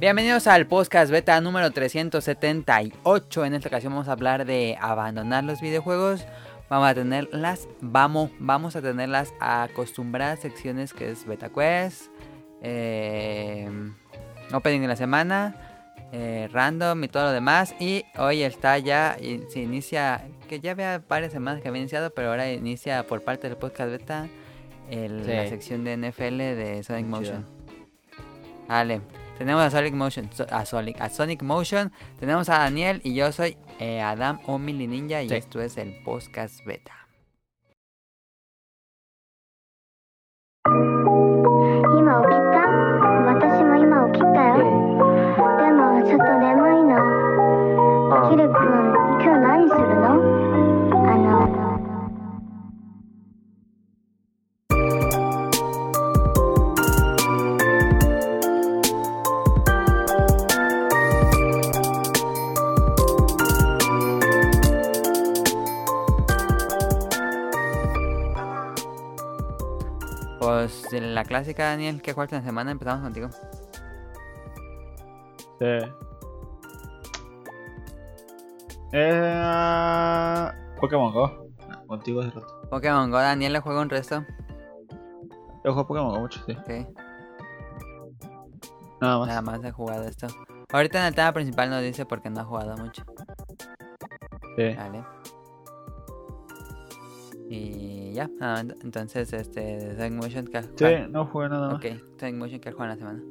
Bienvenidos al podcast beta número 378. En esta ocasión vamos a hablar de abandonar los videojuegos. Vamos a tener las, vamos, vamos a tener las acostumbradas secciones que es Beta Quest, eh, Opening de la semana, eh, Random y todo lo demás. Y hoy está ya, y se inicia, que ya había varias semanas que había iniciado, pero ahora inicia por parte del podcast beta el- Sí. la sección de NFL de Sonic Motion. Vale, tenemos a Sonic Motion, a Sonic, a Sonic Motion, tenemos a Daniel y yo soy eh, Adam o Mili Ninja y Sí. esto es el podcast beta. Pues en la clásica, Daniel, ¿qué en la semana? Empezamos contigo. Sí. Eh, Pokémon Go. Ah, Contigo hace rato. Pokémon Go, Daniel le juega un resto. Yo juego Pokémon Go mucho, sí. Sí, Nada más. nada más he jugado esto. Ahorita en el tema principal no dice porque no ha jugado mucho. Sí. Vale. Y ya, ah, ent- entonces este Sonic Motion que Sí, no jugué nada más. Ok, Sonic Motion que juega en la semana.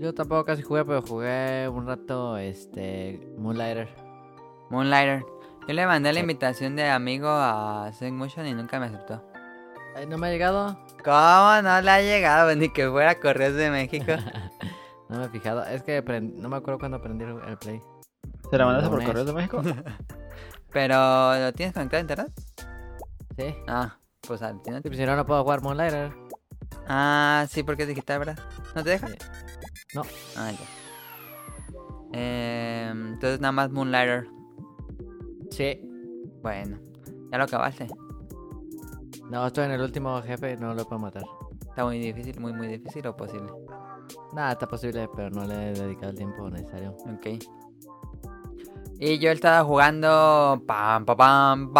Yo tampoco casi jugué, pero jugué un rato este Moonlighter. Moonlighter. Yo le mandé la invitación de amigo a Sonic Motion y nunca me aceptó. Ay, no me ha llegado. ¿Cómo no le ha llegado? Ni que fuera Correos de México. No me he fijado. Es que no me acuerdo cuando aprendí el Play. ¿Se la mandaste por Lunes. correo de México? Pero, ¿lo tienes conectado a internet? Sí. Ah, pues al final. Sí, pues, si no, no puedo jugar Moonlighter. Ah, sí, porque es digital, ¿verdad? ¿No te deja? Sí. No. Ah, ya. Eh, entonces nada más Moonlighter. Sí. Bueno, ya lo acabaste. No, estoy en el último jefe, no lo puedo matar. Está muy difícil, muy, muy difícil o posible. Nada, está posible, pero no le he dedicado el tiempo necesario. Ok. Y yo estaba jugando. Pam, pam.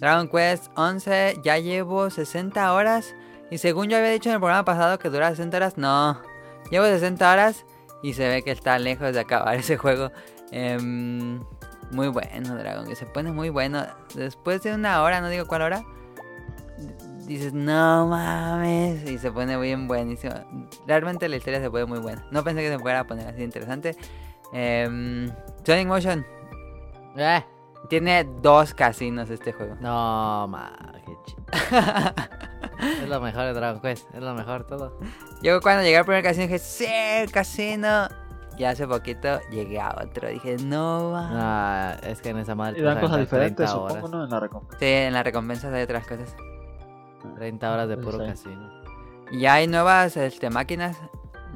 Dragon Quest 11, ya llevo 60 horas. Y según yo había dicho en el programa pasado que dura 60 horas, no. Llevo 60 horas y se ve que está lejos de acabar ese juego. Em, muy bueno, Dragon, que se pone muy bueno. Después de una hora, no digo cuál hora, dices, no mames, y se pone bien buenísimo. Realmente la historia se pone muy buena. No pensé que se fuera a poner así interesante. Em, Sonic Motion ¡Eh! tiene dos casinos este juego. No, ma, qué chido. es lo mejor de Dragon Quest, es lo mejor todo. Yo cuando llegué al primer casino dije, sí, el casino. Y hace poquito llegué a otro. Dije, no mames. Ah, es que en esa madre Y dan cosas diferentes, 30 supongo. ¿no? En la recompensa. Sí, en las recompensas hay otras cosas. 30 horas de puro sí. casino. Y hay nuevas este, máquinas.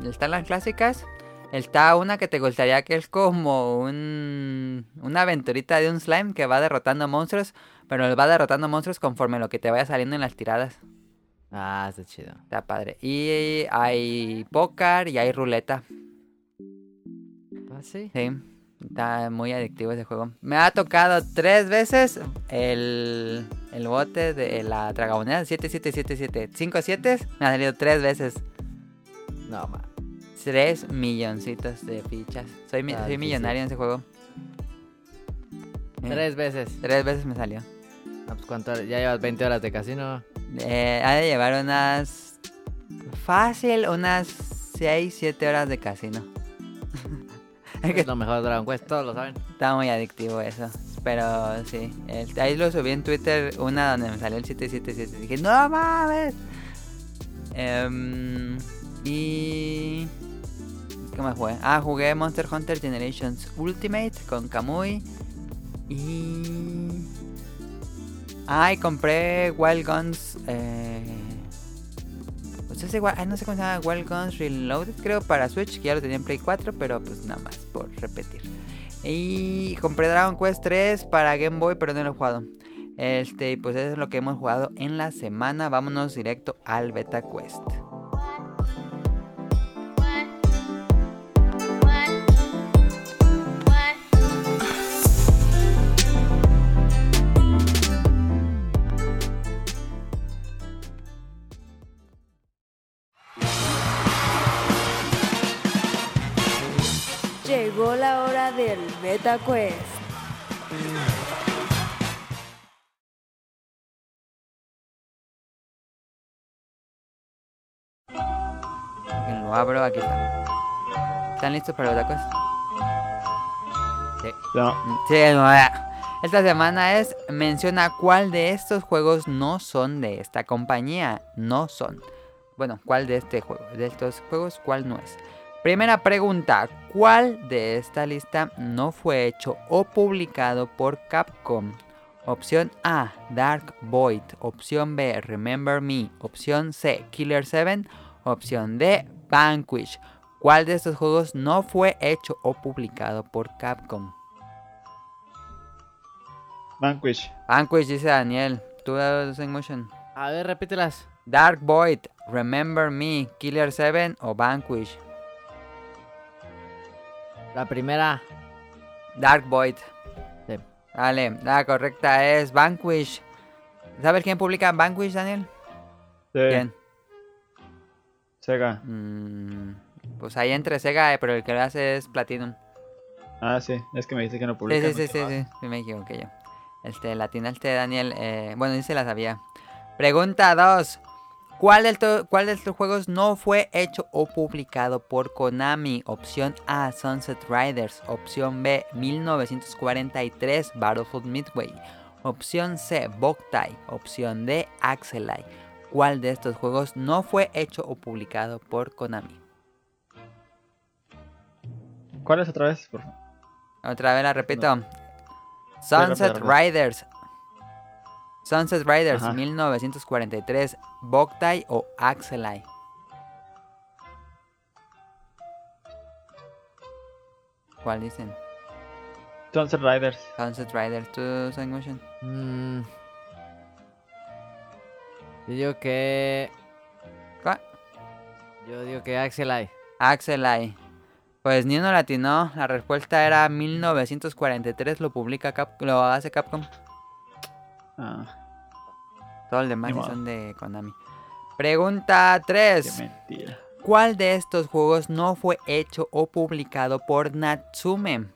Están las clásicas. Está una que te gustaría que es como un, una aventurita de un slime que va derrotando monstruos. Pero va derrotando monstruos conforme lo que te vaya saliendo en las tiradas. Ah, está chido. Está padre. Y hay póker y hay ruleta. Ah, sí. Sí, está muy adictivo ese juego. Me ha tocado tres veces el, el bote de la tragamoneda 7777. 5 7 me ha salido tres veces. No, ma. Tres milloncitos de fichas. Soy, mi- Ah, soy millonario en ese juego. Eh, Tres veces. Tres veces me salió. Ah, pues, ¿cuánto? Ya llevas 20 horas de casino. Eh, ha de llevar unas... Fácil, unas 6, 7 horas de casino. Es lo mejor de Dragon Quest, todos lo saben. Está muy adictivo eso. Pero sí. el- ahí lo subí en Twitter, una donde me salió el 777. Dije, no mames. Em, y... ¿Qué más jugué? Ah, jugué Monster Hunter Generations Ultimate con Kamui. Y... Ah, y compré Wild Guns. Eh... Gua- ay, no sé cómo se llama, Wild Guns Reloaded, creo, para Switch, que ya lo tenía en Play 4, pero pues nada más por repetir. Y compré Dragon Quest 3 para Game Boy, pero no lo he jugado. Este, pues eso es lo que hemos jugado en la semana. Vámonos directo al Beta Quest. Llegó la hora del Beta Quest. Que Lo abro, aquí está. ¿Están listos para el Beta Quest? No, Sí, no. Esta semana es menciona cuál de estos juegos no son de esta compañía. No son. Bueno, ¿cuál de este juego? De estos juegos, ¿cuál no es? Primera pregunta, ¿cuál de esta lista no fue hecho o publicado por Capcom? Opción A, Dark Void. Opción B, Remember Me. Opción C, Killer 7. Opción D, Vanquish. ¿Cuál de estos juegos no fue hecho o publicado por Capcom? Vanquish. Vanquish dice Daniel. Tú das en motion. A ver, repítelas. Dark Void, Remember Me, Killer 7 o Vanquish. La primera. Dark Void. Sí. Vale, la correcta es Vanquish. ¿Sabes quién publica Vanquish, Daniel? Sí, ¿Quién? Sega. Mm, pues ahí entre Sega, eh, pero el que lo hace es Platinum. Ah, sí, es que me dice que no publica. sí, sí, sí, sí, sí, me equivoqué yo. Este, latinaste, Daniel. Eh, bueno, sí se la sabía. Pregunta 2. ¿Cuál de, estos- ¿Cuál de estos juegos no fue hecho o publicado por Konami? Opción A, Sunset Riders. Opción B, 1943, Battlefield Midway. Opción C, Boktai. Opción D, Axelai. ¿Cuál de estos juegos no fue hecho o publicado por Konami? ¿Cuál es otra vez? Por favor? Otra vez la repito. Sunset. Riders. Sunset Riders Ajá. 1943. Boktai o Axelai. ¿Cuál dicen? Sunset Riders. Sunset Riders. ¿Tú, Sun Motion? Mm. Yo digo que. ¿Cuál? Yo digo que Axelai. Axelai. Pues ni uno latinó. La respuesta era 1943. Lo publica Cap lo hace Capcom. Ah, Todo el demás son de Konami. Pregunta 3. qué mentira. ¿Cuál de estos juegos no fue hecho o publicado por Natsume?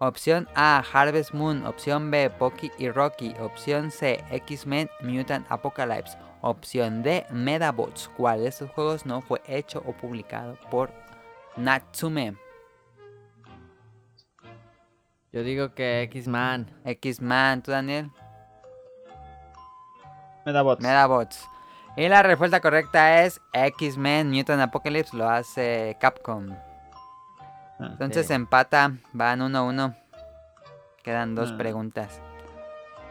Opción A, Harvest Moon. Opción B, Poki y Rocky. Opción C, X-Men Mutant Apocalypse. Opción D, Medabots. ¿Cuál de estos juegos no fue hecho o publicado por Natsume? Yo digo que X-Man. X-Man, ¿tú Daniel? Medabots. Medabots. Y la respuesta correcta es X-Men Mutant Apocalypse. Lo hace Capcom. Ah, Entonces Sí. empata, van 1 a 1. Quedan dos Ah. preguntas.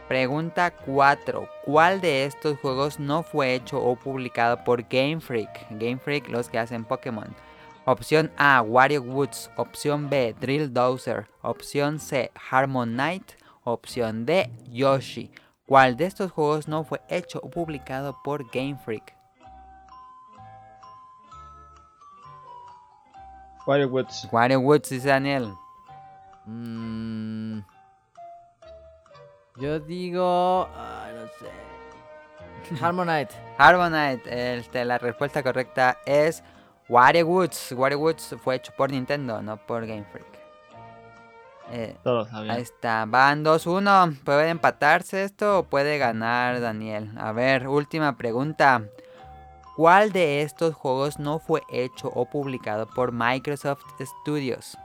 Pregunta 4. ¿Cuál de estos juegos no fue hecho o publicado por Game Freak? Game Freak, los que hacen Pokémon. Opción A, Wario Woods. Opción B, Drill Dozer. Opción C, Harmon Knight. Opción D, Yoshi. ¿Cuál de estos juegos no fue hecho o publicado por Game Freak? Wario Woods. Wario Woods, dice Daniel. Mm. Yo digo. No sé. Harmonite. Harmonite, este, la respuesta correcta es Wario Woods. Wario Woods fue hecho por Nintendo, no por Game Freak. Eh, Todos sabían. ahí está, van 2-1. ¿Puede empatarse esto o puede ganar Daniel? A ver, última pregunta. ¿Cuál de estos juegos no fue hecho o publicado por Microsoft Studios?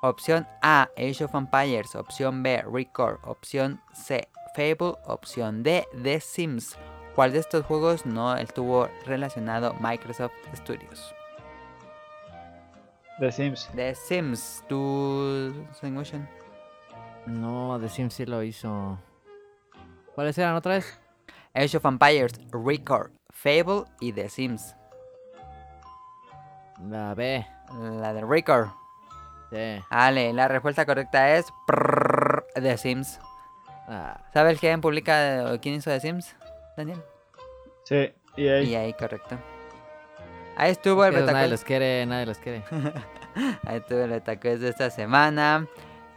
Opción A, Age of Empires. Opción B, Record. Opción C, Fable. Opción D, The Sims. ¿Cuál de estos juegos no estuvo relacionado Microsoft Studios? The Sims. The Sims, ¿tú, Sun Motion? No, The Sims sí lo hizo. ¿Cuáles eran otra vez? Age of Empires, Record, Fable y The Sims. La B. La de Record. Sí. Vale, la respuesta correcta es prrrr, The Sims. Ah, ¿Sabes quién publica o quién hizo de Sims, Daniel? Sí, y ahí. Y ahí, correcto. Ahí estuvo el esos nadie Betacuest. los quiere, nadie los quiere. Ahí estuvo el Betacuest de esta semana.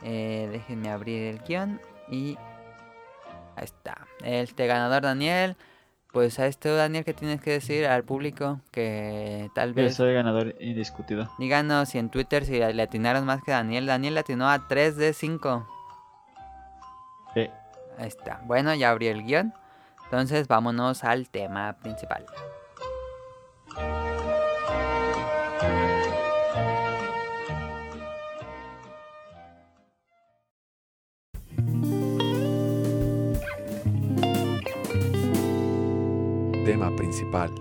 Eh, déjenme abrir el guion. Y ahí está. Este ganador, Daniel. Pues a esto, Daniel, ¿qué tienes que decir al público? Que tal Yo vez... soy ganador indiscutido. Díganos si en Twitter si le atinaron más que Daniel. Daniel le atinó a 3 de 5. Sí. Ahí está. Bueno, ya abrí el guion. Entonces vámonos al tema principal. Tema principal.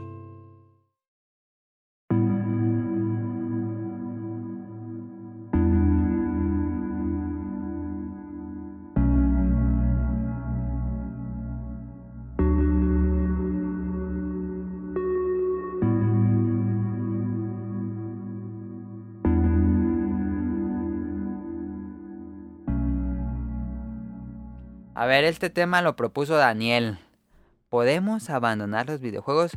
A ver, este tema lo propuso Daniel. ¿Podemos abandonar los videojuegos?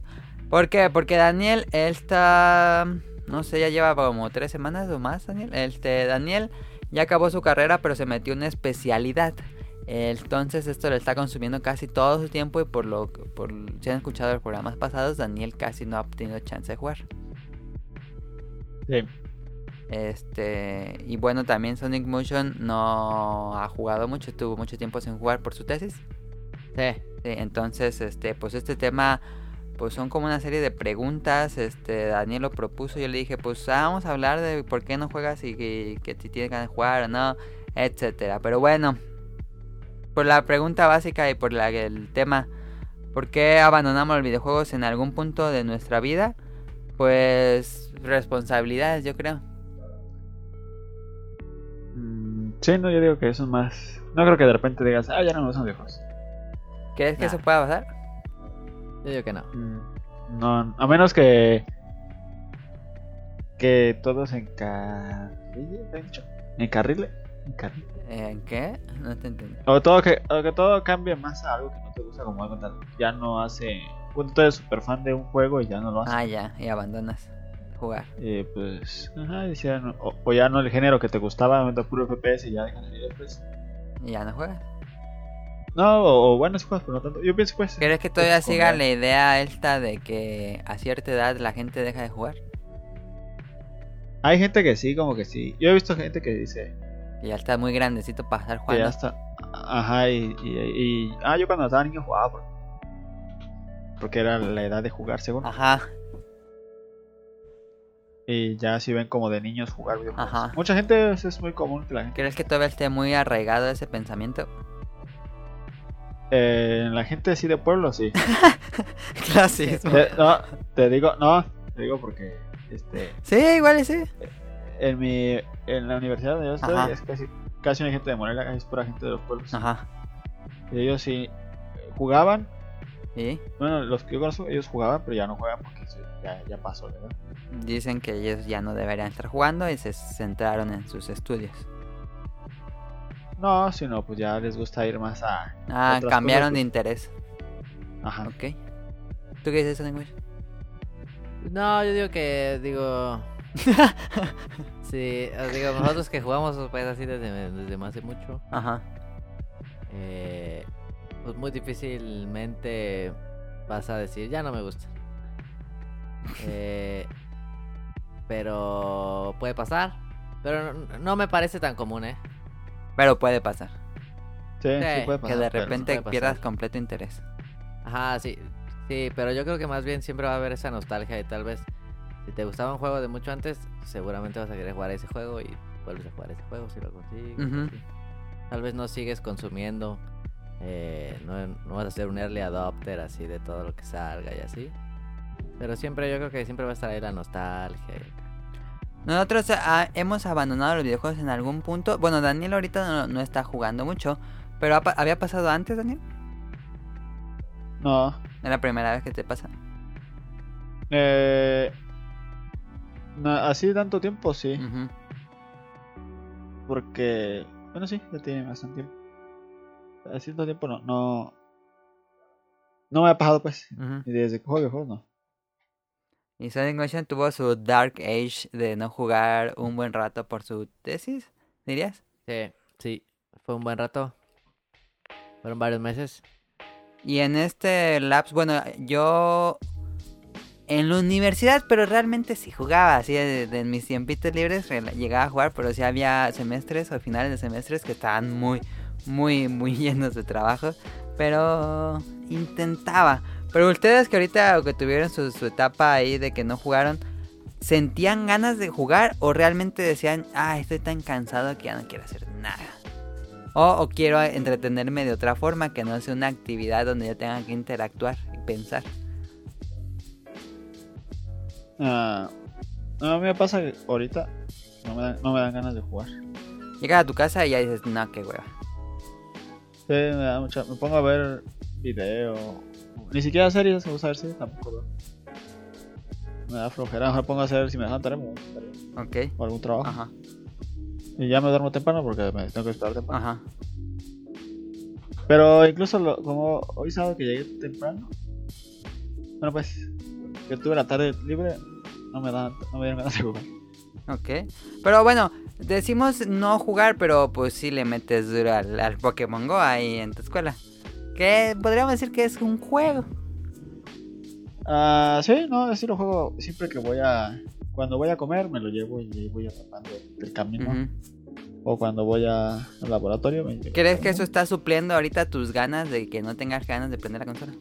¿Por qué? Porque Daniel, él está... No sé, ya lleva como tres semanas o más, Daniel. Este, Daniel ya acabó su carrera, pero se metió en una especialidad. Entonces esto le está consumiendo casi todo su tiempo y por lo por si han escuchado los programas pasados, Daniel casi no ha tenido chance de jugar. Sí. Este, y bueno, también Sonic Motion no ha jugado mucho, estuvo mucho tiempo sin jugar por su tesis. Sí. Sí, entonces, este, pues este tema, pues son como una serie de preguntas. Este, Daniel lo propuso, yo le dije, pues ah, vamos a hablar de por qué no juegas y que, que si tienes ganas jugar o no, etcétera. Pero bueno, por la pregunta básica y por la, el tema, ¿por qué abandonamos los videojuegos en algún punto de nuestra vida? Pues responsabilidades, yo creo. Mm, sí, no, yo digo que eso es más. No creo que de repente digas, ah, ya no me gustan viejos. ¿Crees que Nah. eso pueda pasar? Yo digo que no. Mm, No, a menos que. Que todo se encarrile. ¿Encarrile? Encarrile. ¿En qué? No te entendí. O, todo que, o que todo cambie más a algo que no te gusta, como algo tal. Ya no hace. Cuando tú eres súper fan de un juego y ya no lo hace. Ah, ya, y abandonas jugar. Eh, pues. Ajá, y si ya no- o, o ya no el género que te gustaba, aumentó puro FPS y ya dejas de ir después. Y ya no juegas. No, o, o bueno, sí juegas, pero no tanto. Yo pienso, pues. ¿Crees que todavía siga la idea esta de que a cierta edad la gente deja de jugar? Hay gente que sí, como que sí. Yo he visto gente que dice Que ya está muy grandecito para estar que ya jugando. está. Ajá, y, y, y- Ah, yo cuando estaba niño jugaba. por- Porque era la edad de jugar, según. Ajá, Y ya si ven como de niños jugar videojuegos. Ajá. Mucha gente es, es muy común que la gente. ¿crees que todavía esté muy arraigado ese pensamiento? Eh, la gente así de pueblo, sí. Clasismo. Te- no, te digo, no, te digo porque este Sí, igual sí. en mi en la universidad donde yo estoy Ajá. es casi casi hay gente de Morelia, es pura gente de los pueblos. Ajá. Y ellos sí jugaban, Y bueno, los que yo conozco, ellos jugaban, pero ya no juegan porque ya, ya pasó, ¿verdad? dicen que ellos ya no deberían estar jugando y se centraron en sus estudios. No, sino pues ya les gusta ir más a Ah, Otras cambiaron cosas, de pues. interés. ajá. Ok. ¿Tú qué dices, Motion? No, yo digo que, digo... sí, os digo, nosotros que jugamos pues así desde, desde hace mucho, Ajá. eh, pues muy difícilmente vas a decir, ya no me gusta. Eh, pero puede pasar. Pero no, no me parece tan común, ¿eh? Pero puede pasar. Sí, sí, Sí, puede que pasar. de pero- repente pierdas completo interés. Ajá, sí. Sí, pero yo creo que más bien siempre va a haber esa nostalgia y tal vez si te gustaba un juego de mucho antes, seguramente vas a querer jugar ese juego y vuelves a jugar ese juego si lo consigues. Tal vez no sigues consumiendo, eh, no, no vas a ser un early adopter así de todo lo que salga y así. Pero siempre yo creo que siempre va a estar ahí la nostalgia. y- Nosotros ah, hemos abandonado los videojuegos en algún punto. Bueno, Daniel ahorita no, no está jugando mucho. Pero ha ¿había pasado antes, Daniel? No. Es la primera vez que te pasa. Eh, no, así tanto tiempo, sí. Porque, bueno, sí, ya tiene bastante tiempo. hace cierto tiempo no, no, no me ha pasado pues. Y desde que juego no. Y Sonic Motion tuvo su Dark Age de no jugar un buen rato por su tesis, dirías. Sí, sí. Fue un buen rato. Fueron varios meses. Y en este lapse, bueno, yo en la universidad, pero realmente sí jugaba, así de, de mis tiempitos libres llegaba a jugar, pero sí había semestres o finales de semestres que estaban muy, muy, muy llenos de trabajo, pero intentaba. Pero ustedes que ahorita que tuvieron su, su etapa ahí de que no jugaron, ¿sentían ganas de jugar o realmente decían, ah, estoy tan cansado que ya no quiero hacer nada? O, o quiero entretenerme de otra forma que no sea una actividad donde yo tenga que interactuar y pensar. Ah, no, a mí me pasa que ahorita no me, dan, no me dan ganas de jugar. Llegas a tu casa y ya dices, no, qué hueva. Sí, me da mucha. Me pongo a ver video. Ni siquiera series, me gusta ver series, tampoco. Me da flojera, mejor pongo a hacer si me dejan tarea, a Ok. o algún trabajo. Ajá, Y ya me duermo temprano porque me tengo que esperar temprano. ajá. Pero incluso lo- como hoy sábado que llegué temprano. Bueno pues, que tuve la tarde libre, no me dan, no me dieron ganas de jugar. Ok. Pero bueno, decimos no jugar, pero pues sí le metes duro al, al Pokémon Go ahí en tu escuela. Que podríamos decir que es un juego. Ah, sí, no, así lo juego siempre que voy a. Cuando voy a comer, me lo llevo y ahí voy atrapando el camino. O cuando voy a- al laboratorio, me llevo ¿Crees que eso está supliendo ahorita tus ganas de que no tengas ganas de prender la consola?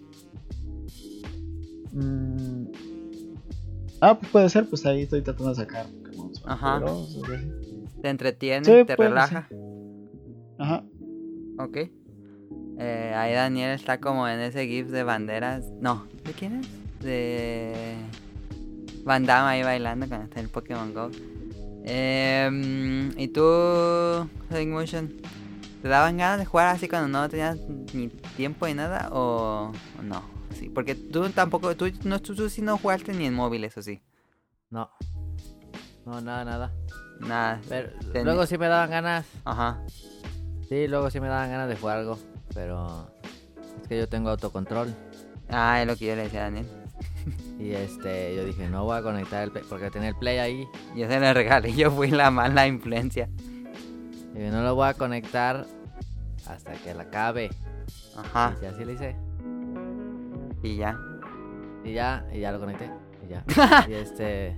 Mm. Ah, pues puede ser, pues ahí estoy tratando de sacar Pokémon Ajá. poderosos. ¿Te entretiene? Sí, ¿Te relaja? Ajá. Ok. Eh, ahí Daniel está como en ese GIF de banderas. No, ¿de quién es? De. Van Damme ahí bailando cuando está en el Pokémon Go. Em, ¿Y tú, Motion? ¿Te daban ganas de jugar así cuando no tenías ni tiempo ni nada? ¿O, no? Sí, porque tú tampoco. Tú, no, tú, tú sí no jugaste ni en móviles, ¿o sí? No. No, nada, nada. Nada. Pero Ten- luego sí me daban ganas. Ajá. Sí, luego sí me daban ganas de jugar algo. Pero es que yo tengo autocontrol. Ah, es lo que yo le decía a Daniel. Y este, yo dije, no voy a conectar el play, porque tenía el play ahí. Yo se lo regalé, yo fui la mala influencia. Y dije, no lo voy a conectar hasta que la acabe. Ajá. Y así lo hice. Y ya. Y ya, y ya lo conecté. Y ya. y este.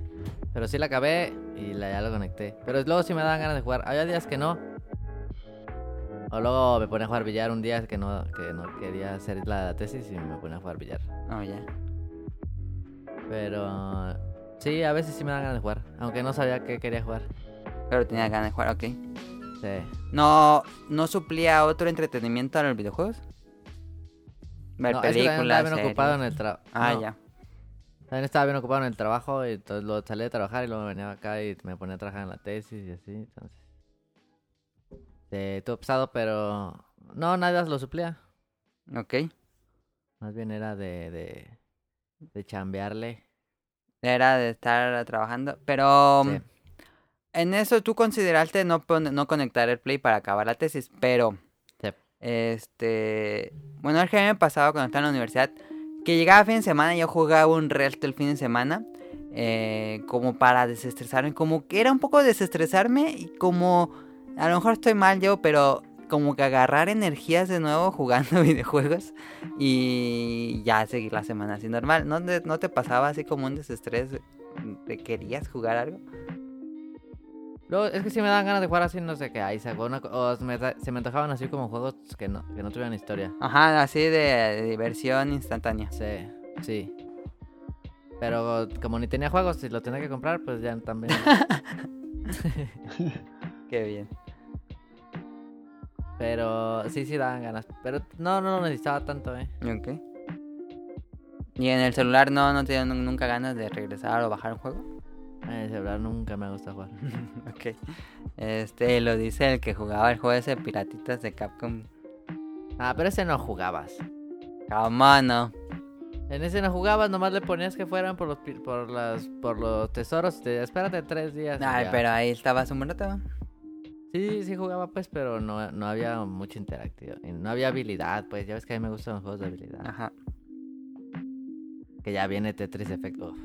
Pero sí la acabé y la, ya lo conecté. Pero luego sí me daban ganas de jugar. Había días que no. O luego me ponía a jugar billar un día que no, que no quería hacer la tesis y me ponía a jugar billar. Oh, ya. Pero sí, a veces sí me dan ganas de jugar. Aunque no sabía que quería jugar. Pero tenía ganas de jugar, ok. Sí. ¿No, ¿No suplía otro entretenimiento a los videojuegos? Ver No, es que también películas, estaba bien ocupado en series. el trabajo. Ah, ya. También estaba bien ocupado en el trabajo y entonces lo salí de trabajar y luego venía acá y me ponía a trabajar en la tesis y así. Entonces. Sí, estuvo pesado, pero no, nada lo suplía. Ok. Más bien era de, de, de chambearle. Era de estar trabajando. Pero Sí. en eso tú consideraste no, no conectar el play para acabar la tesis. Pero, Sí. este... Bueno, es que a mí me pasaba cuando estaba en la universidad. Que llegaba fin de semana y yo jugaba un resto el fin de semana. eh, como para desestresarme. Como que era un poco desestresarme y como... A lo mejor estoy mal yo, pero como que agarrar energías de nuevo jugando videojuegos y ya seguir la semana así normal. ¿No te, no te pasaba así como un desestrés? ¿Te querías jugar algo? Luego, es que sí me dan ganas de jugar así, no sé qué, ahí sacó una o se me, se me antojaban así como juegos que no, que no tuvieran historia. Ajá, así de, de diversión instantánea. Sí, sí. Pero como ni tenía juegos, si lo tenía que comprar, pues ya también. Qué bien. Pero sí, sí daban ganas. Pero no, no lo necesitaba tanto, eh. Ok. ¿Y en el celular no, no te dieron nunca ganas de regresar o bajar un juego? En el celular nunca me gusta jugar. ok. Este lo dice el que jugaba el juego ese piratitas de Capcom. Ah, pero ese no jugabas. ¿Cómo no? En ese no jugabas, nomás le ponías que fueran por los, por las, por los tesoros. Te espérate tres días. Ay, pero ahí estabas un rato. Sí, sí jugaba pues, pero no, no había mucha interactividad. No había habilidad, pues. Ya ves que a mí me gustan los juegos de habilidad. Ajá. Que ya viene Tetris Effect Uf,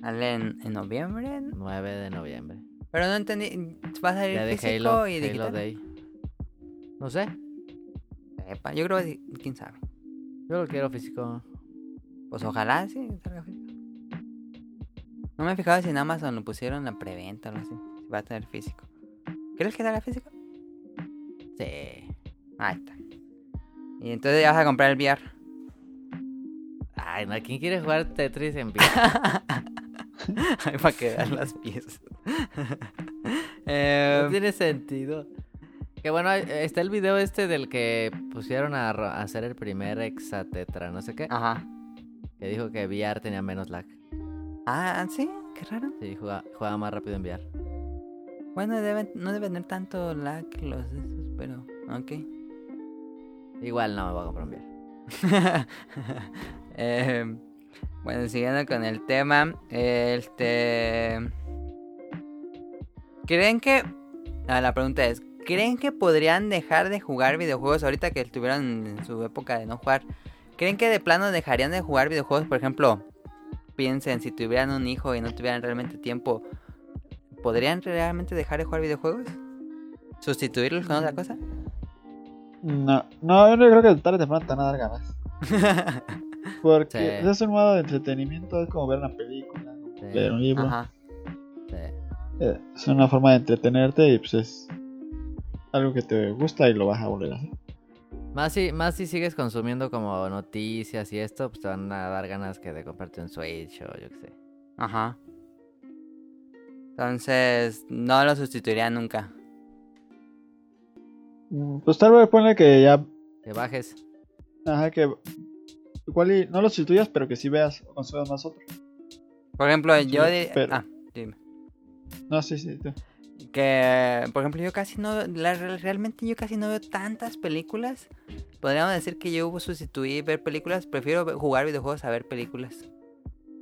Sale en, en noviembre. 9 de noviembre. Pero no entendí. ¿Va a salir Ya de físico Halo, y Halo digital? Day. No sé. Sepa, Yo creo que quién sabe. Yo lo quiero físico. Pues ojalá sí salga físico. No me he fijado si en Amazon lo pusieron la preventa o algo así. Si va a tener físico. ¿Crees que salga físico? Sí. Ahí está. Y entonces ya vas a comprar el VR. Ay, no, ¿quién quiere jugar Tetris en VR? Ahí para que vean las piezas. Eh, No tiene sentido. Que bueno, está el video este del que pusieron a, a hacer el primer hexatetra, no sé qué. Ajá. Que dijo que VR tenía menos lag. Ah, sí, qué raro. Sí, juega, juega más rápido en VR. Bueno, deben, no deben tener tanto lag los de esos, pero. Ok. Igual no me voy a VR. Eh, bueno, siguiendo con el tema, este... ¿Creen que... ah, la pregunta es, ¿creen que podrían dejar de jugar videojuegos ahorita que estuvieron en su época de no jugar? ¿Creen que de plano dejarían de jugar videojuegos? Por ejemplo, piensen, si tuvieran un hijo y no tuvieran realmente tiempo, ¿podrían realmente dejar de jugar videojuegos? ¿Sustituirlos con otra cosa? No, no, yo no creo que tarde o temprano te van a dar ganas. Porque Sí. es un modo de entretenimiento, es como ver una película, Sí. leer un libro. Ajá. Sí. Eh, Es una forma de entretenerte y pues es algo que te gusta y lo vas a volver a hacer. Más si, más si sigues consumiendo como noticias y esto, pues te van a dar ganas que de comprarte un Switch o yo qué sé. Ajá. Entonces, no lo sustituiría nunca. Mm, Pues tal vez ponle que ya, Que bajes. ajá, que igual y no lo sustituyas, pero que sí veas o consumas más otro. Por ejemplo, Sí, yo di- pero- Ah, dime. No, sí, sí. tú. Que, por ejemplo, yo casi no... la- realmente yo casi no veo tantas películas. Podríamos decir que yo sustituí ver películas. Prefiero jugar videojuegos a ver películas.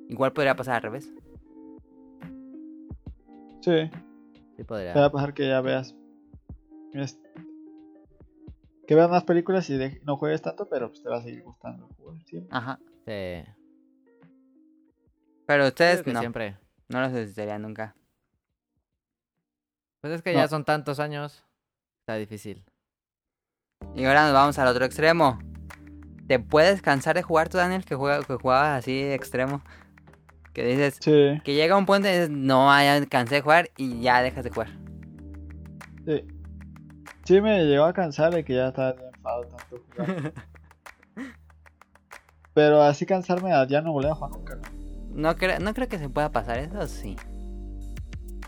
Igual podría pasar al revés. Sí, Sí podría. te va a pasar que ya veas. es- que veas más películas y de- no juegues tanto, pero pues te va a seguir gustando jugar siempre. Ajá. Sí. Pero ustedes que no. siempre. No lo sustituirían nunca. Pues es que No. ya son tantos años. Está difícil. Y ahora nos vamos al otro extremo. ¿Te puedes cansar de jugar tú, Daniel, que, juega, que jugabas así extremo? Que dices, Sí, que llega un punto y dices, no, ya cansé de jugar y ya dejas de jugar. sí. Sí me llegó a cansar de que ya estaba bien enfadado tanto jugar. pero así cansarme ya no volver a jugar nunca, ¿no? No, creo no creo que se pueda pasar eso, sí.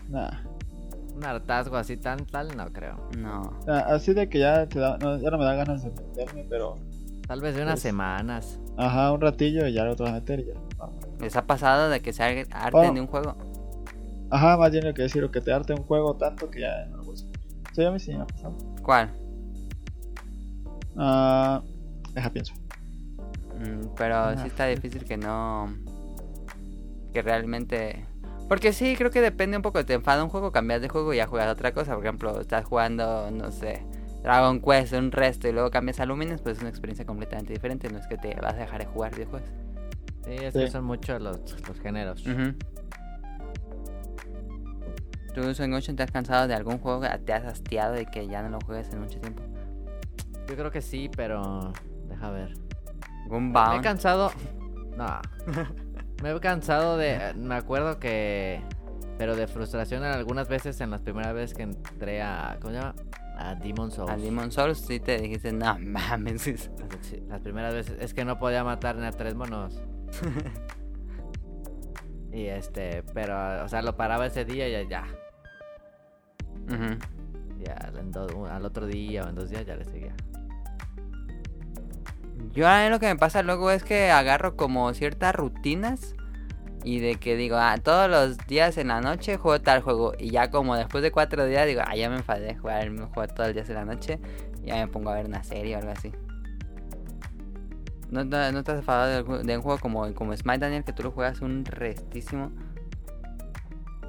Nah. Un hartazgo así tan tal, no creo. No. Ah, Así de que ya, te da- no, ya no me da ganas de meterme, pero Tal vez de unas Pues- semanas. ajá, un ratillo y ya lo te vas a meter y ya. vamos. ¿Les ha pasado de que se harten Oh. de un juego? Ajá, más bien lo que decir, o que te arte un juego tanto que ya no lo jugar. Sí, a mí sí me ha pasado. ¿Cuál? Ah, deja pienso. Mm, pero Ajá. sí está difícil que no... Que realmente... Porque sí, creo que depende un poco. Te enfada un juego, cambias de juego y ya juegas otra cosa. Por ejemplo, estás jugando, no sé, Dragon Quest, un resto y luego cambias a Lumines, pues es una experiencia completamente diferente. No es que te vas a dejar de jugar videojuegos. Sí, es Sí. que son muchos los, los géneros. Ujú. ¿Tú, Suengochen, te has cansado de algún juego te has hastiado y que ya no lo juegues en mucho tiempo? Yo creo que sí, pero. Deja ver. ¿Algún Me he cansado. No. me he cansado de. Me acuerdo que. Pero de frustración en algunas veces en las primeras veces que entré a. ¿Cómo se llama? A Demon Souls. A Demon Souls sí te dijiste, no mames. Las primeras veces. Es que no podía matar ni a tres monos. y este. Pero, o sea, lo paraba ese día y ya. ya. Do- al otro día o en dos días ya le seguía. Yo a mí lo que me pasa luego es que agarro como ciertas rutinas y de que digo, ah, todos los días en la noche juego tal juego y ya como después de cuatro días digo, ah, ya me enfadé de jugar el mismo juego todos los días en la noche ya me pongo a ver una serie o algo así. ¿No, no, no te has enfadado de, un juego como, como Smite Daniel que tú lo juegas un restísimo?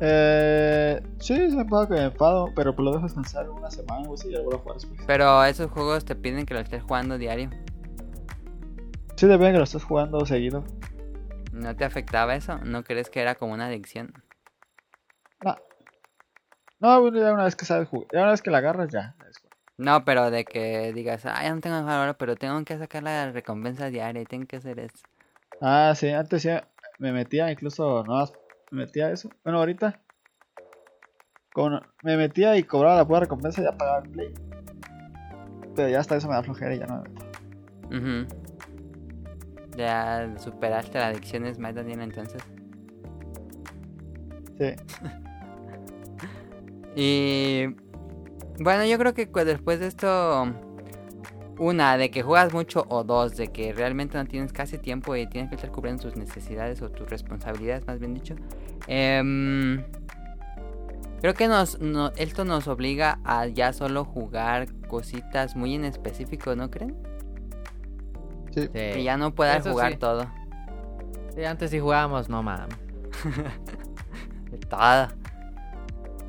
Eh, sí, se me pasa que me enfado, pero pues lo dejo descansar una semana o así y vuelvo a jugar después. Pero esos juegos te piden que lo estés jugando diario. Sí, depende que lo estés jugando seguido. ¿No te afectaba eso? ¿No crees que era como una adicción? No. No, bueno, ya una vez que sabes jugar, ya una vez que la agarras, ya. No, pero de que digas, ah, ya no tengo ahora, pero tengo que sacar la recompensa diaria y tengo que hacer esto. Ah, sí, antes ya me metía, incluso no me metía eso. Bueno, ahorita. Con, me metía y cobraba la pura recompensa y ya pagaba el play. Pero ya hasta eso me da flojera y ya no me meto. Ujú. Ya superaste la adicción de Smite Daniel entonces. Sí. Y bueno, yo creo que después de esto, una, de que juegas mucho o dos, de que realmente no tienes casi tiempo y tienes que estar cubriendo tus necesidades o tus responsabilidades, más bien dicho. em, creo que nos, no- esto nos obliga a ya solo jugar cositas muy en específico, ¿no creen? Sí. Sí. Que ya no puedas Eso jugar sí. todo. Sí, antes sí jugábamos, no mames. Todo.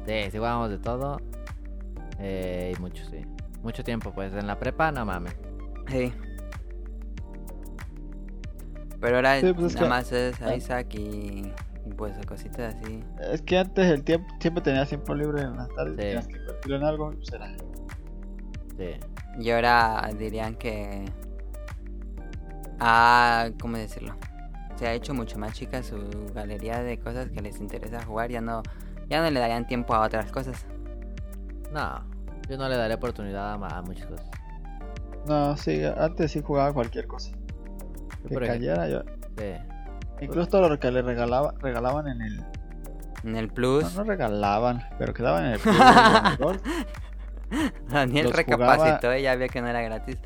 Sí, sí jugábamos de todo. Eh, y mucho, sí. Mucho tiempo, pues. En la prepa, no mames. Sí. Pero ahora Sí, pues es nada que- más es. Isaac y, y pues cositas así. Es que antes el tiempo siempre tenías tiempo libre en las tardes, Sí. tenías que invertirlo en algo, pues era. Sí. Y ahora dirían que... Ah, ¿cómo decirlo? Se ha hecho mucho más chica su galería de cosas que les interesa jugar. Ya no, ya no le darían tiempo a otras cosas. No, yo no le daré oportunidad a, a muchas cosas. No, sí, antes sí jugaba cualquier cosa. Que cayera yo. sí. Incluso todo lo que le regalaba, regalaban en el. En el No, Plus, no regalaban, pero quedaban en el Plus. Daniel los recapacitó jugaba- y ya vio que no era gratis.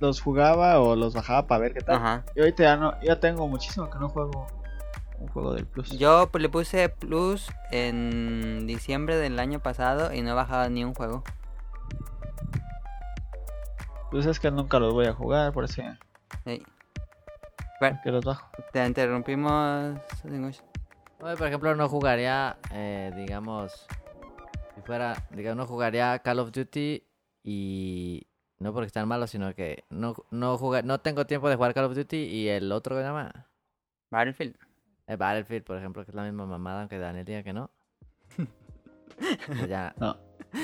Los jugaba o los bajaba para ver qué tal. Ajá. Y ahorita ya no, ya tengo muchísimo que no juego un juego del Plus. Yo le puse Plus en diciembre del año pasado y no he bajado ni un juego. Pues es que nunca los voy a jugar, por eso Sí. Bueno, que los bajo. te interrumpimos. Hoy, por ejemplo, no jugaría, eh, digamos, si fuera, digamos, no jugaría Call of Duty y no porque están malos, sino que no, no jugar, no tengo tiempo de jugar Call of Duty y el otro que llama Battlefield. El Battlefield, por ejemplo, que es la misma mamada, aunque Daniel diga que no. Pues ya, No.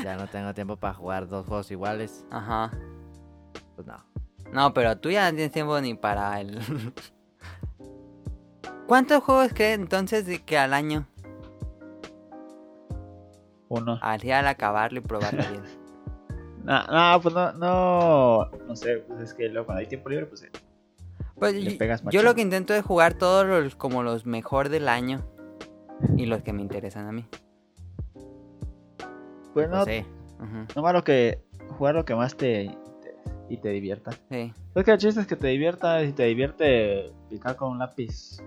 ya no tengo tiempo para jugar dos juegos iguales, Ajá. pues no. No, pero tú ya no tienes tiempo ni para el. ¿Cuántos juegos crees entonces de que al año? Uno. Al al acabarlo y probarlo bien. No, no, pues no, no, no sé, pues es que luego cuando hay tiempo libre, pues eh, Pues Le yo- pegas yo machín. lo que intento es jugar todos los como los mejor del año. Y los que me interesan a mí. pues no, Pues sí. Malo que jugar lo que más te, te- y te divierta. Sí. Es que el chiste es que te divierta, y si te divierte picar con un lápiz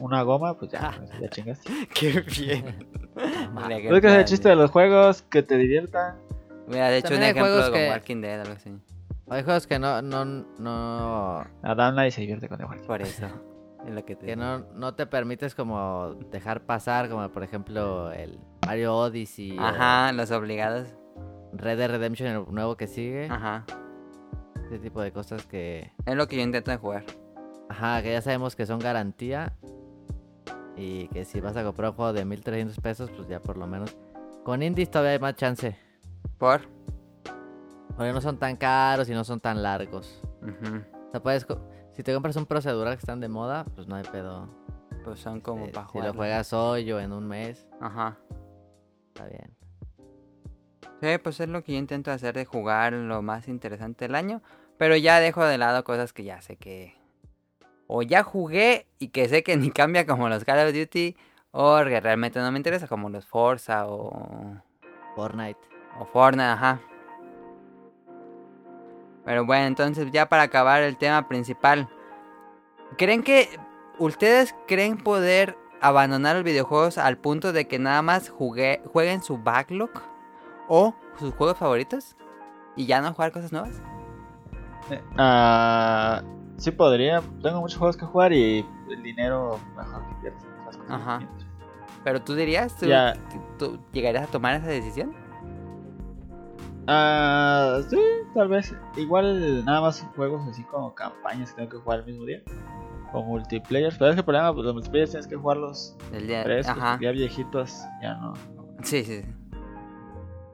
una goma, pues ya, pues ya chingas. Qué bien. Mira, Es que es el chiste de los juegos, que te diviertan. Mira, de hecho un También ejemplo con que- Walking Dead algo así. Hay juegos que no, no, no, Adam nadie se divierte con el juego. Por eso. Lo que te que digo. no, no te permites como dejar pasar, como por ejemplo el Mario Odyssey o Ajá, los obligados. Red Dead Redemption, el nuevo que sigue, Ajá. ese tipo de cosas que, Es lo que yo intento jugar. ajá, que ya sabemos que son garantía y que si vas a comprar un juego de 1300 pesos, pues ya por lo menos con indies todavía hay más chance, Por. Porque no son tan caros y no son tan largos. Ujú. O sea, puedes, si te compras un procedural que están de moda, pues no hay pedo. Pues son como Eh, para si jugar. lo juegas hoy o en un mes, Ajá. está bien. Sí, pues es lo que yo intento hacer de jugar lo más interesante del año. Pero ya dejo de lado cosas que ya sé que. O ya jugué y que sé que ni cambia como los Call of Duty. O que realmente no me interesa como los Forza o. Fortnite. O Fortnite, ajá. Pero bueno, entonces ya para acabar el tema principal. ¿Creen que ustedes creen poder abandonar los videojuegos al punto de que nada más jugué, jueguen su backlog o sus juegos favoritos y ya no jugar cosas nuevas? Ah, sí podría, tengo muchos juegos que jugar y el dinero mejor que cosas. Ajá. Pero tú dirías, ¿tú, tú llegarías a tomar esa decisión? Ah, sí, tal vez. Igual nada más juegos así como campañas que tengo que jugar al mismo día. O multiplayer. Pero es que el problema, pues los multiplayer tienes que jugarlos El día... frescos, Ajá. ya viejitos, ya no. Sí, sí, sí.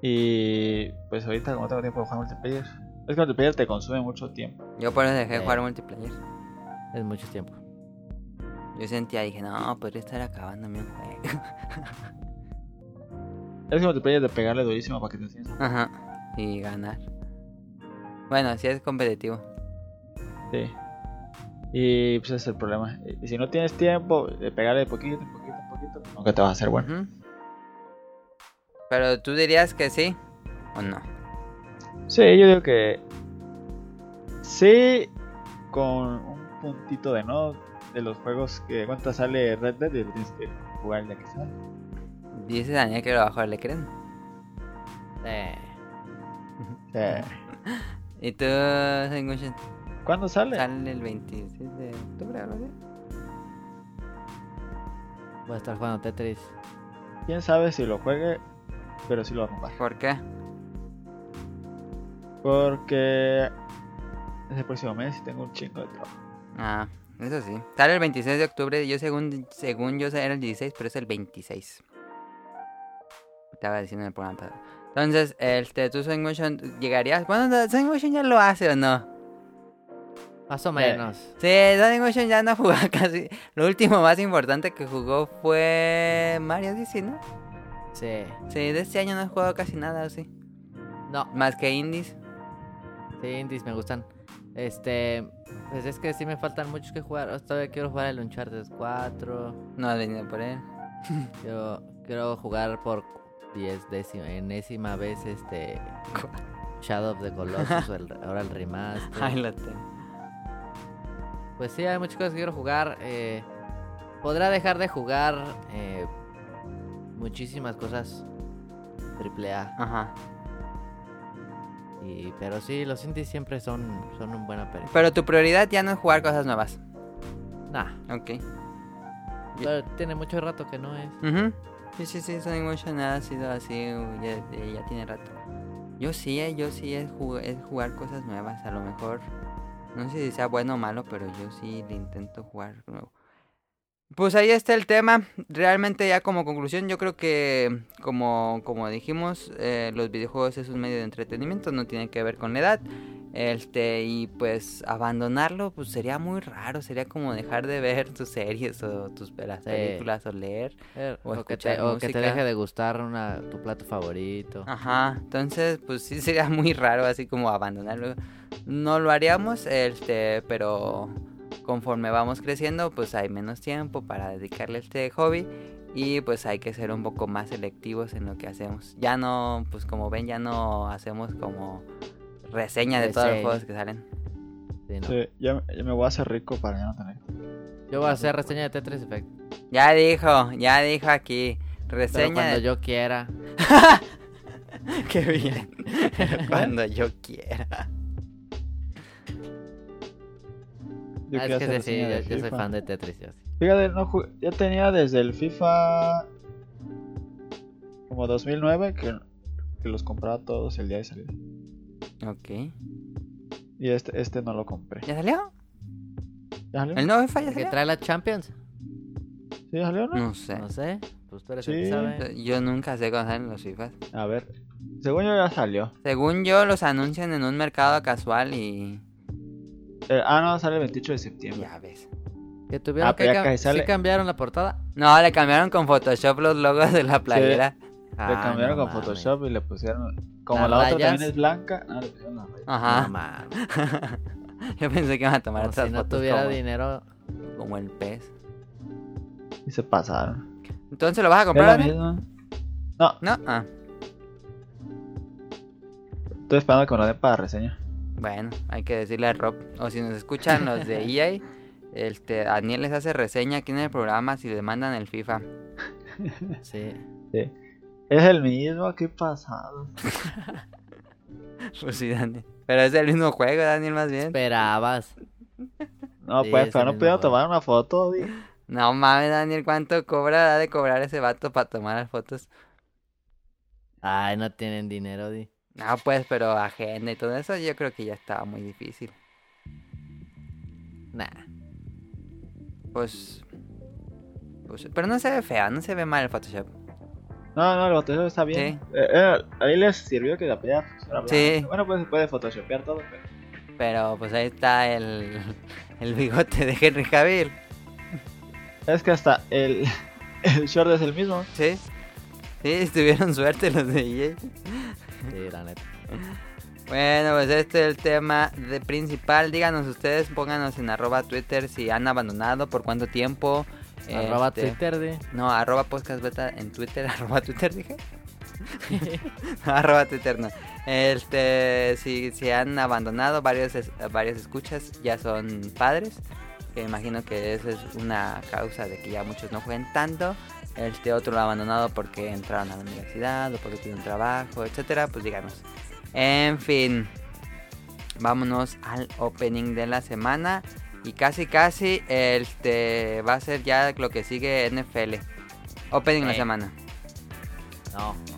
Y pues ahorita como tengo tiempo de jugar multiplayer. Es que multiplayer te consume mucho tiempo. Yo por eso dejé de Sí. jugar multiplayer. Es mucho tiempo. Yo sentía, dije, no, podría estar acabándome un juego. Es que multiplayer de pegarle durísimo para que te enseñes. Ajá. Y ganar. Bueno, si es competitivo. Sí. Y pues ese es el problema. Y si no tienes tiempo de pegarle de poquito en poquito en poquito, nunca te vas a hacer bueno. Pero tú dirías que sí o no. Sí, yo digo que sí, con un puntito de no de los juegos que cuánto sale Red Dead y tienes que jugar ya que sale. Dice Daniel que lo bajó, ¿le creen? Eh, Sí. ¿Y tú, Senguchen? ¿Cuándo sale? Sale el 26 de octubre, algo así. voy a estar jugando Tetris. Quién sabe si lo juegue, pero sí lo va a comprar. ¿Por qué? Porque es el próximo mes y tengo un chingo de trabajo. Ah, eso sí. Sale el 26 de octubre. Yo según, según yo era el 16, pero es el 26. Estaba diciendo en el programa pasado. Entonces, este, tú Swing Motion llegarías. Bueno, Swing Motion ya lo hace o no. Más o menos. Sí, Swing Motion ya no juega casi. Lo último más importante que jugó fue Mario Odyssey, ¿no? Sí. Sí, de este año no has jugado casi nada, ¿o sí? No, Más que indies. sí, indies me gustan. Este, pues es que sí me faltan muchos que jugar. Todavía quiero jugar el Uncharted 4. No venido por él. Quiero, quiero jugar por diez décima, enésima vez este Shadow of the Colossus el- ahora el remaster. Pues sí, hay muchas cosas que quiero jugar. eh, podrá dejar de jugar eh, muchísimas cosas triple A. Ajá. Y, pero sí, los indies siempre son, son un buen aperitif. Pero tu prioridad ya no es jugar cosas nuevas. Nah, Ok. pero tiene mucho rato que no es. Ujú. Sí, sí, sí, Sonic Motion ha sido así, uh, ya, ya- tiene rato. Yo sí, eh, yo sí es, es jugar cosas nuevas, a lo mejor. No sé si sea bueno o malo, pero yo sí le intento jugar nuevo. Pues ahí está el tema. Realmente ya como conclusión, yo creo que como, como dijimos, eh, los videojuegos es un medio de entretenimiento, no tiene que ver con la edad. Este, y pues abandonarlo, pues sería muy raro, sería como dejar de ver tus series o tus las Sí. películas o leer. Eh, O O, que escuchar te, o que te deje de gustar una, tu plato favorito. Ajá, entonces pues sí sería muy raro así como abandonarlo. No lo haríamos, este, pero conforme vamos creciendo pues hay menos tiempo para dedicarle a este hobby y pues hay que ser un poco más selectivos en lo que hacemos. Ya no, pues como ven, ya no hacemos como reseña de todos los juegos que salen. Sí, no. Sí, ya, ya me voy a hacer rico para ya no tener. Yo voy a hacer reseña de Tetris Effect. Ya dijo, ya dijo aquí. Pero Reseña cuando de... yo quiera. Qué bien. cuando yo quiera. Yo Ah, es que sí, yo, yo soy FIFA. fan de Tetris. Yo sí. Fíjate, no ya tenía desde el FIFA como 2009 que, que los compraba todos el día de salida. Ok. Y este, este no lo compré. ¿Ya salió? ¿Ya salió? ¿El nuevo FIFA ya ¿El que trae la Champions? ¿Sí ya salió no? No sé. No sé. Pues tú eres el que sabe. Yo nunca sé cuándo salen los FIFAs. A ver, según yo ya salió. Según yo, los anuncian en un mercado casual y. Eh, ah, no, sale el 28 de septiembre. Ya ves. Que tuvieron Ah, que cam- sale. ¿Sí cambiaron la portada. No, le cambiaron con Photoshop los logos de la playera. Le Ah, cambiaron no con mames. Photoshop y le pusieron. Como Las la otra también es blanca, no, le pusieron las rayas. Ajá. No yo pensé que iban a tomar Como otras si no fotos tuviera como, dinero. como el pez. Y se pasaron. Entonces, ¿lo vas a ¿Es comprar? la misma? No, No. Ah, estoy esperando que me lo den para reseña. Bueno, hay que decirle a Rob. O si nos escuchan los de EA, este, Daniel les hace reseña aquí en el programa si le mandan el FIFA. Sí. Sí. Es el mismo, qué pasado. Pues sí, Daniel. Pero es el mismo juego, Daniel, más bien. Esperabas. No, Sí, pues, es pero no pudieron juego. tomar una foto, di. No mames, Daniel, ¿cuánto cobra? Ha de cobrar ese vato para tomar las fotos. Ay, no tienen dinero, di. No, pues, pero agenda y todo eso yo creo que ya estaba muy difícil. Nah. Pues... pues pero no se ve fea, no se ve mal el Photoshop. No, no, el Photoshop está bien. Sí. Eh, eh, ahí les sirvió que la blanca. Sí. Bueno, pues se puede photoshopear todo, pero... Pero pues ahí está el, el bigote de Henry Cavill. Es que hasta el, el short es el mismo. Sí. Sí, tuvieron suerte los de EA. Sí, la neta. Bueno, pues este es el tema de principal. Díganos ustedes, pónganos en arroba Twitter si han abandonado, por cuánto tiempo. Arroba Este, Twitter, di. No, arroba podcast beta en Twitter, arroba Twitter dije. no, arroba Twitter no. Este, si, si han abandonado varios, es- varios escuchas, ya son padres. Que imagino que esa es una causa de que ya muchos no jueguen tanto. Este otro lo ha abandonado porque entraron a la universidad o porque tiene un trabajo, etcétera. Pues díganos. En fin, vámonos al opening de la semana. Y casi, casi, este va a ser ya lo que sigue NFL. Opening de la semana. No.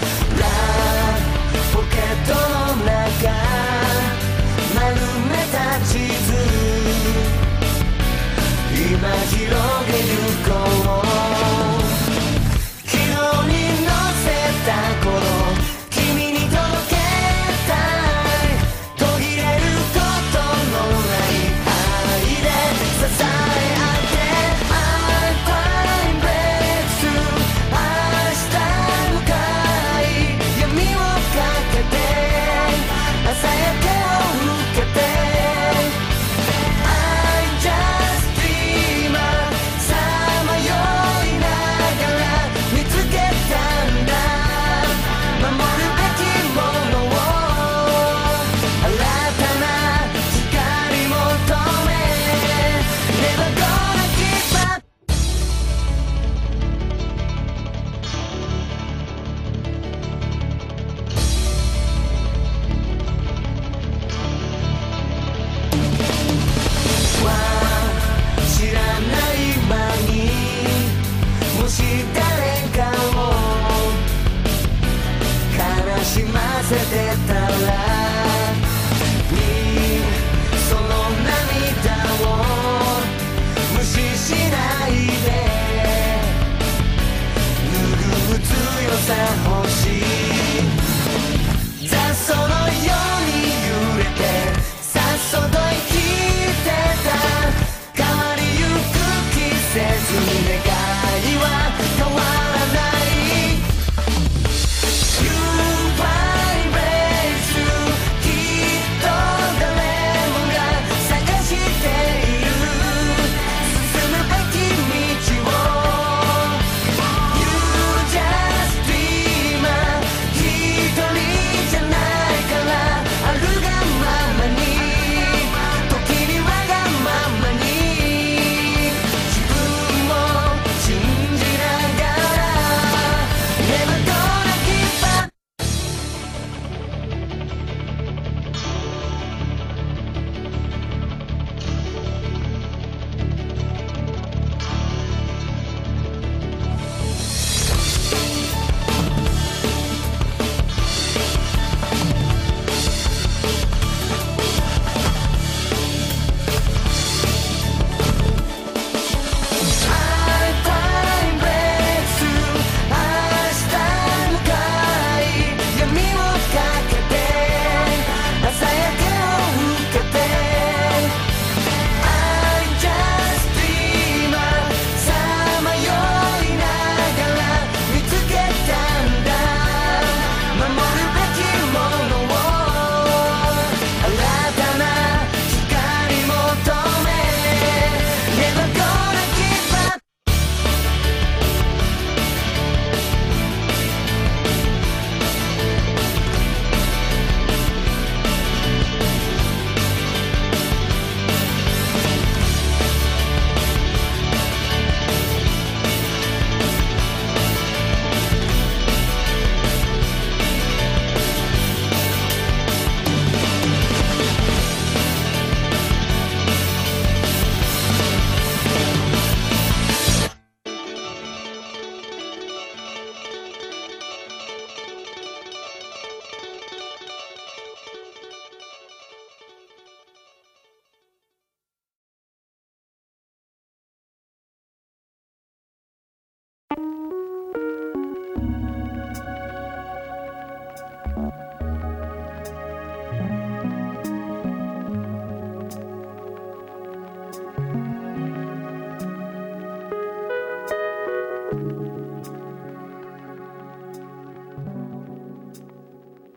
の中丸めた地図。今広げるこう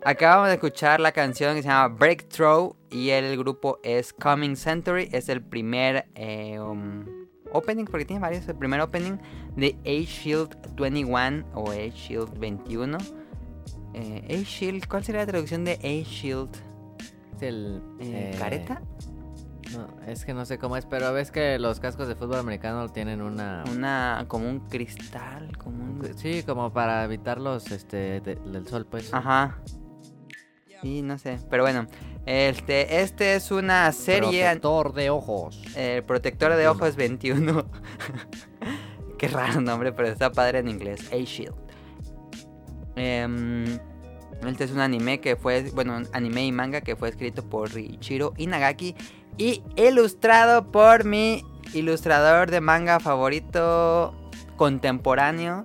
Acabamos de escuchar la canción que se llama Breakthrough y el grupo es Coming Century. Es el primer eh, um, opening, porque tiene varios. El primer opening de Age Shield 21 o Age Shield 21. Eh, Age Shield, ¿cuál sería la traducción de Age Shield? Es el... Eh, eh, ¿Careta? No, es que no sé cómo es, pero ves que los cascos de fútbol americano tienen una... Una, como un cristal, como un... Sí, como para evitar los, este, de- del sol, pues. Ajá. Sí, no sé. Pero bueno, este, este es una serie... Protector de ojos. El protector de ojos 21. Qué raro nombre, pero está padre en inglés. A-Shield. Em, este es un anime que fue, bueno, un anime y manga que fue escrito por Riichiro Inagaki y ilustrado por mi ilustrador de manga favorito contemporáneo,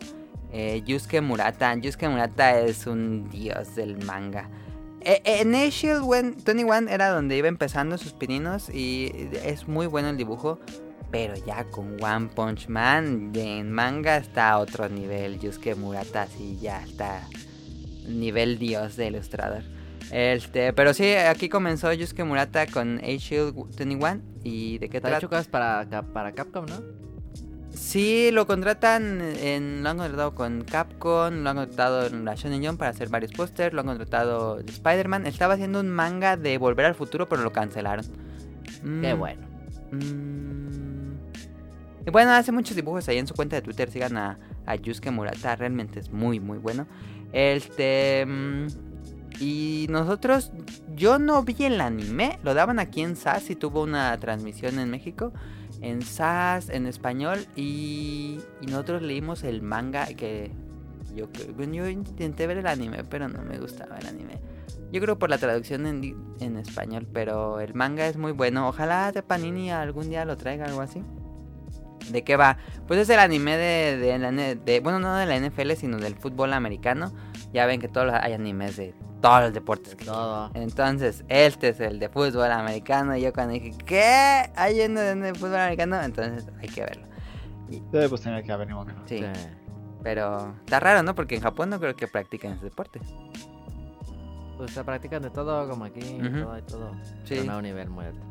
eh, Yusuke Murata. Yusuke Murata es un dios del manga. Eh, eh, En A-Shield 21 era donde iba empezando sus pininos y es muy bueno el dibujo. Pero ya con One Punch Man en manga está a otro nivel. Yusuke Murata sí ya está nivel dios de ilustrador. Este, pero sí, aquí comenzó Yusuke Murata con A-Shield 21 y de qué Está hecho para, para Capcom, ¿no? Sí, lo contratan en, lo han contratado con Capcom, lo han contratado en la Shonen Jump para hacer varios pósters, lo han contratado de Spider-Man. Estaba haciendo un manga de Volver al Futuro, pero lo cancelaron. Qué Mm, bueno. mm. Y bueno, hace muchos dibujos ahí en su cuenta de Twitter. Sigan a, a Yusuke Murata, realmente es muy, muy bueno. Este. mm, Y nosotros, yo no vi el anime, lo daban aquí en SAS y tuvo una transmisión en México. En SAS, en español, y, nosotros leímos el manga que yo, yo intenté ver el anime, pero no me gustaba el anime. Yo creo por la traducción en, en español, pero el manga es muy bueno. Ojalá de Panini algún día lo traiga, algo así. ¿De qué va? Pues es el anime de, de de- bueno, no de la NFL, sino del fútbol americano. Ya ven que todos hay animes de todos los deportes. que- Todo. Entonces, este es el de fútbol americano. Y yo cuando dije, ¿qué? ¿Hay uno de fútbol americano? Entonces hay que verlo. Sí, pues tenía que haber, no. Sí, Sí. pero está raro, ¿no? Porque en Japón no creo que practiquen ese deporte. Pues se practican de todo, como aquí, todo y todo. Sí. Pero no a un nivel muy alto.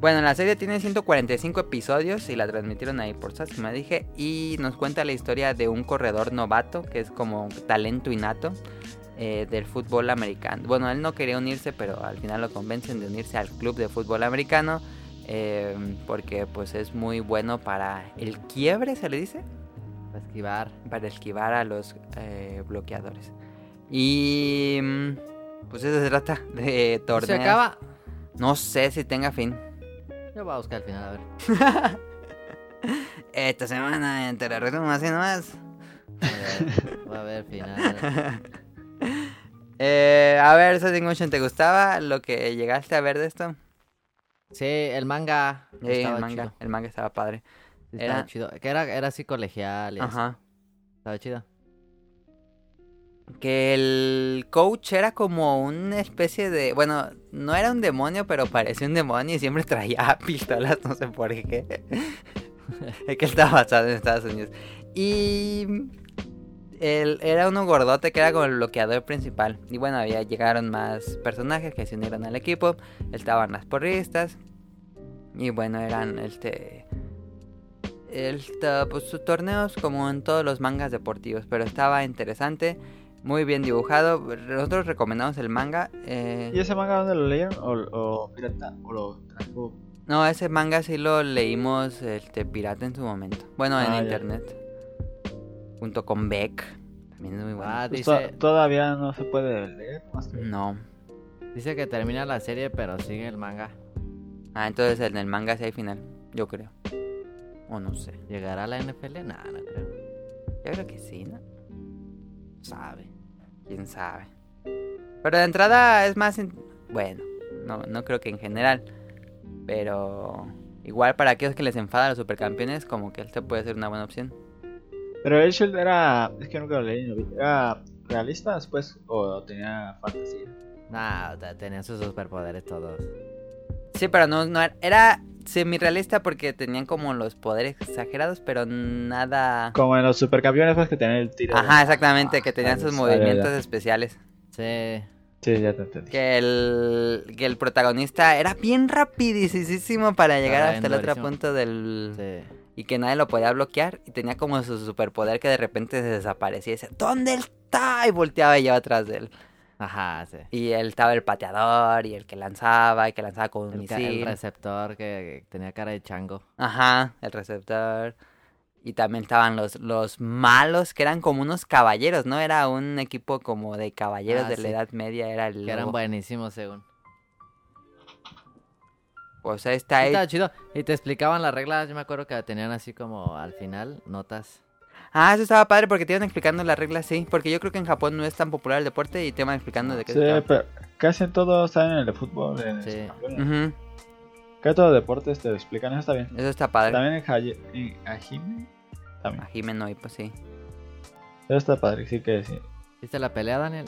Bueno, la serie tiene 145 episodios y la transmitieron ahí por SAS, como dije. Y nos cuenta la historia de un corredor novato, que es como talento innato eh, del fútbol americano. Bueno, él no quería unirse, pero al final lo convencen de unirse al club de fútbol americano. eh, porque pues es muy bueno para el quiebre, se le dice. Para esquivar. Para esquivar a los eh, bloqueadores. Y mm, pues eso se trata de torneos. ¿Se acaba? No sé si tenga fin. Yo voy a buscar al final, a ver. Esta semana te la resumo así nomás. A ver, voy a ver el final. Eh, a ver, Motion, ¿te gustaba lo que llegaste a ver de esto? Sí, el manga. Sí, el manga, chido. el manga estaba padre. Sí, estaba Era- chido. Que era, era así colegial y así. Ajá. Estaba chido. Que el coach era como una especie de... Bueno, no era un demonio, pero parecía un demonio y siempre traía pistolas, no sé por qué. es que estaba basado en Estados Unidos. Y... Él era uno gordote que era como el bloqueador principal. Y bueno, había llegaron más personajes que se unieron al equipo. Estaban las porristas. Y bueno, eran este... Esta, pues sus torneos como en todos los mangas deportivos. Pero estaba interesante. Muy bien dibujado. Nosotros recomendamos el manga. eh, ¿Y ese manga dónde lo leyeron? ¿O, o pirata? ¿O lo trajo? No, ese manga sí lo leímos este pirata en su momento. Bueno, en Ah, ya. internet. Junto con Beck. También es muy bueno. Ah, Pues to- todavía no se puede leer. más que- No. dice que termina la serie, pero sigue el manga. Ah, entonces en el manga sí hay final. Yo creo. O no sé. ¿Llegará a la NFL? Nah, no creo. Yo creo que sí, ¿no? Sabe. Quién sabe. Pero de entrada es más. en- Bueno, no, no creo que en general. Pero. Igual para aquellos que les enfada a los supercampeones, como que este puede ser una buena opción. Pero el Shield era. Es que nunca lo leí. no vi. ¿Era realista después? ¿O tenía fantasía? Nah, te- tenían sus superpoderes todos. Sí, pero no, no era- era semi-realista porque tenían como los poderes exagerados, pero nada. Como en los supercampeones, pues que tenían el tiro. Ajá, exactamente, que tenían Ah, sus movimientos ya. especiales. Sí. Sí, ya te entendí. Que el, que el protagonista era bien rapidísimo para llegar hasta el otro punto del... Sí. Y que nadie lo podía bloquear. Y tenía como su superpoder que de repente se desaparecía y decía, ¿dónde está? Y volteaba y yo atrás de él. Ajá, sí. Y él estaba el pateador y el que lanzaba y que lanzaba con un El, el receptor que, tenía cara de chango. Ajá, el receptor. Y también estaban los, los malos, que eran como unos caballeros, ¿no? Era un equipo como de caballeros Ah, de la. Edad Media, era el Que eran buenísimos según. Pues ahí está ahí. Estaba chido. Y te explicaban las reglas. Yo me acuerdo que tenían así como al final notas. Ah, eso estaba padre porque te iban explicando las reglas, sí. Porque yo creo que en Japón no es tan popular el deporte y te iban explicando de qué Sí, se trata. pero casi en todo está en el de fútbol. En Sí. en- Ujú, Casi todos los deportes te lo explican, eso está bien. Eso está padre. También en, Haye- en Hajime. También. A Jimeno y pues sí. Eso está padre, sí que sí. ¿Viste la pelea, Daniel?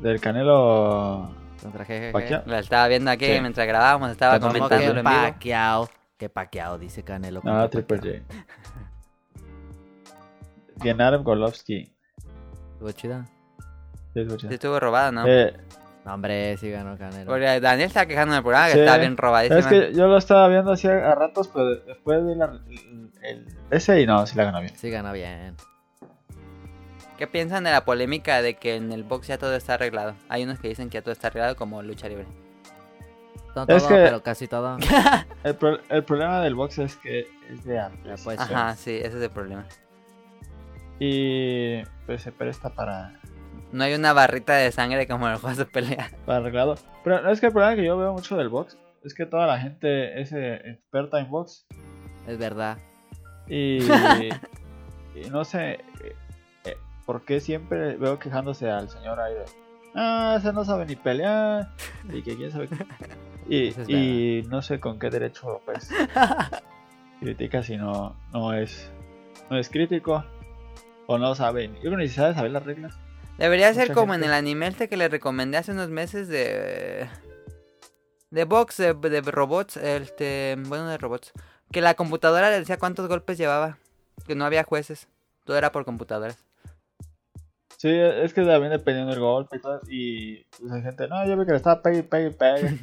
Del Canelo. Contra GGG. La estaba viendo aquí Sí. mientras grabábamos, estaba que en. Pacquiao. Que Pacquiao, dice Canelo. No, Triple. J. Gennaro Golovsky. Estuvo chida. Sí, escucha. Sí estuvo robada, ¿no? Eh, No, hombre, sí ganó Canelo. Porque Daniel estaba quejando en el programa que Sí. estaba bien robadísima. es que yo lo estaba viendo así a, ratos, pero después vi la, el, el- ese y no, sí la ganó bien. Sí ganó bien. ¿Qué piensan de la polémica de que en el box ya todo está arreglado? Hay unos que dicen que ya todo está arreglado como lucha libre. No Es todo, que- pero casi todo. El, pro- el problema del box es que es de Ya, pues. Ajá, sí, ese es el problema. Y pues se presta para, No hay una barrita de sangre como en el juego de pelea. para arreglado. Pero es que el problema que yo veo mucho del box es que toda la gente es eh, experta en box. Es verdad. Y, y no sé eh, por qué siempre veo quejándose al señor ahí de, ah, ese no sabe ni pelear y que quién sabe qué". Y, es y no sé con qué derecho pues critica si no, no es no es crítico o no sabe, yo creo que ni sabe saber las reglas. Debería ser como en el anime este que le recomendé hace unos meses de... De box, de, de robots, este... Bueno, de robots. Que la computadora le decía cuántos golpes llevaba. Que no había jueces. Todo era por computadoras. Sí, es que también dependiendo del golpe y todo, y pues hay gente, no, yo vi que le estaba pegue, pegue, pegue.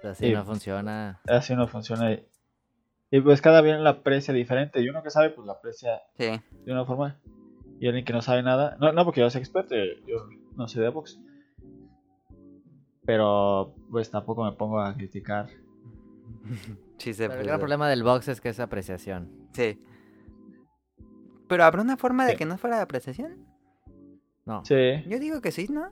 Así Sí. no funciona. Así no funciona. Y, y pues cada bien la aprecia diferente. Y uno que sabe, pues la aprecia Sí. de una forma. Y alguien que no sabe nada. No, no porque yo sea experto, yo, yo no sé de box. Pero pues tampoco me pongo a criticar. Sí, se Pero el gran problema del box es que es apreciación. Sí. Pero habrá una forma de Sí. que no fuera de apreciación. No, Sí, Yo digo que sí, ¿no?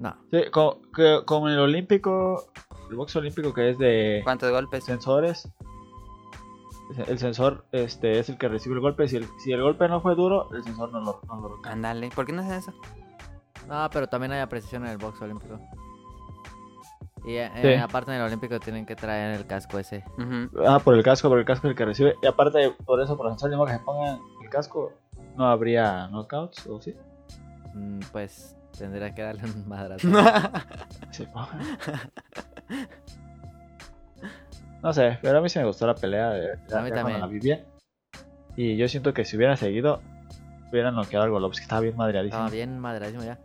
no. sí como, que- como en el olímpico, el box olímpico que es de ¿Cuántos golpes? sensores. El sensor este, es el que recibe el golpe. Si el, si el golpe no fue duro, el sensor no lo, no lo Ándale. ¿Por qué no hacen eso? No, pero también hay apreciación en el box olímpico. Y eh, Sí. eh, aparte en el olímpico tienen que traer el casco ese. Ah, por el casco, por el casco es el que recibe. Y aparte, por eso, por el sensor, que se pongan el casco, no habría knockouts, ¿o sí? Mm, pues tendría que darle un madrazo. Sí, No sé, pero a mí sí me gustó la pelea. A mí también. la bien. Y yo siento que si hubiera seguido, hubieran noqueado al Golovski, estaba bien madreadísimo. Estaba bien madradísimo ya.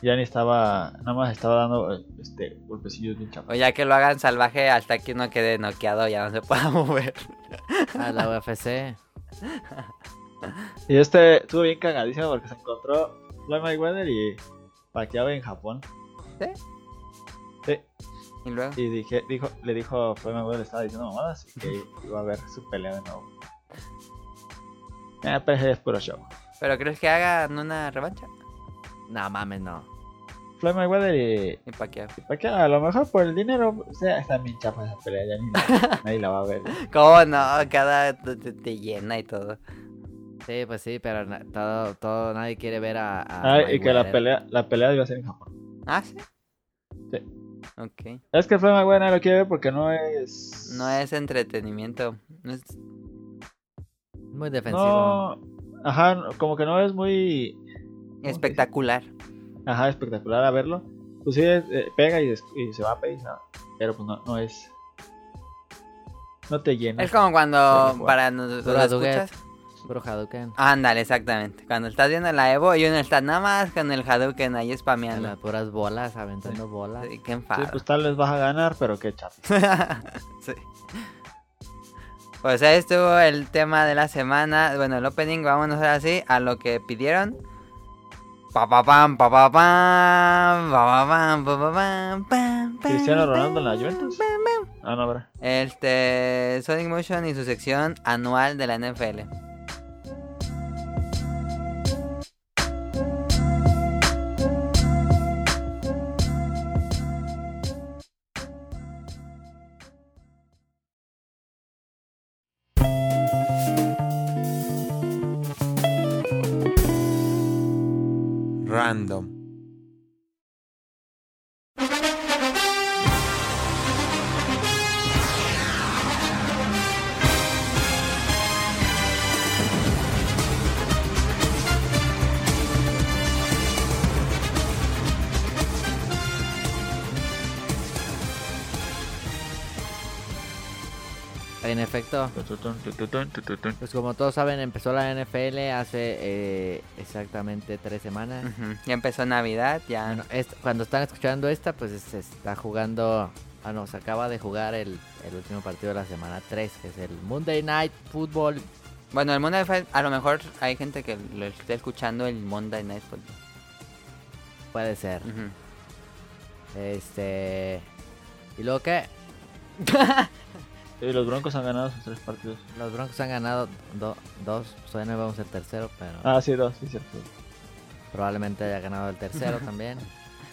Ya ni estaba, nada más estaba dando este golpecillos bien chapas. O ya que lo hagan salvaje hasta que uno quede noqueado ya no se pueda mover. A la UFC. Y este estuvo bien cagadísimo porque se encontró Floyd Mayweather y Pacquiao en Japón. ¿Sí? Sí. Y luego. Y dije, dijo, le dijo Floyd Mayweather, le estaba diciendo mamadas y que iba a ver su pelea de nuevo. Eh, pero es puro show. ¿Pero crees que hagan una revancha? No mames, no. Floyd Mayweather y, Y Pacquiao. y Pacquiao, a lo mejor por el dinero, o sea, está bien chapa esa pelea, ya ni la- nadie la va a ver. ¿Cómo no? Cada te llena y todo. Sí, pues sí, pero na- todo, todo, nadie quiere ver a. a Ah, y que la pelea, la pelea iba a ser en Japón. ¿Ah, sí? Sí. Ok. Es que Floyd Mayweather nadie lo quiere ver porque no es... No es entretenimiento. No es... Muy defensivo. No, ajá, como que no es muy espectacular. ajá, espectacular a verlo. Pues sí, es- eh, pega y, des- y se va a va. pero pues no, no es. No te llena. Es como cuando para nos- Puro Hadouken. Ándale, exactamente. Cuando estás viendo la Evo y uno está nada más con el Hadouken ahí spameando. las puras bolas, aventando bolas. Sí, qué Sí, enfado. pues tal vez vas a ganar, pero qué chato. Sí. Pues ahí estuvo el tema de la semana. Bueno, el opening, vámonos ahora sí a lo que pidieron. Pa pa pam, pa pa pam, pa pa pam, pa pa pam, pam, pam, Cristiano Ronaldo en la Juventus. Ah, no, ¿verdad? Este Sonic Motion y su sección anual de la NFL. Pues como todos saben, empezó la NFL hace eh, exactamente tres semanas. Ujú, Ya empezó Navidad, ya. Bueno, cuando están escuchando esta, pues se está jugando. Ah, no, se acaba de jugar el, el último partido de la semana 3, que es el Monday Night Football. Bueno, el Monday Night, a lo mejor hay gente que lo esté escuchando el Monday Night Football. Puede ser. Este. ¿Y luego qué? Y los Broncos han ganado sus tres partidos. Los Broncos han ganado do- dos. Todavía no vamos el tercero, pero Ah, sí, dos, sí, cierto. probablemente haya ganado el tercero también.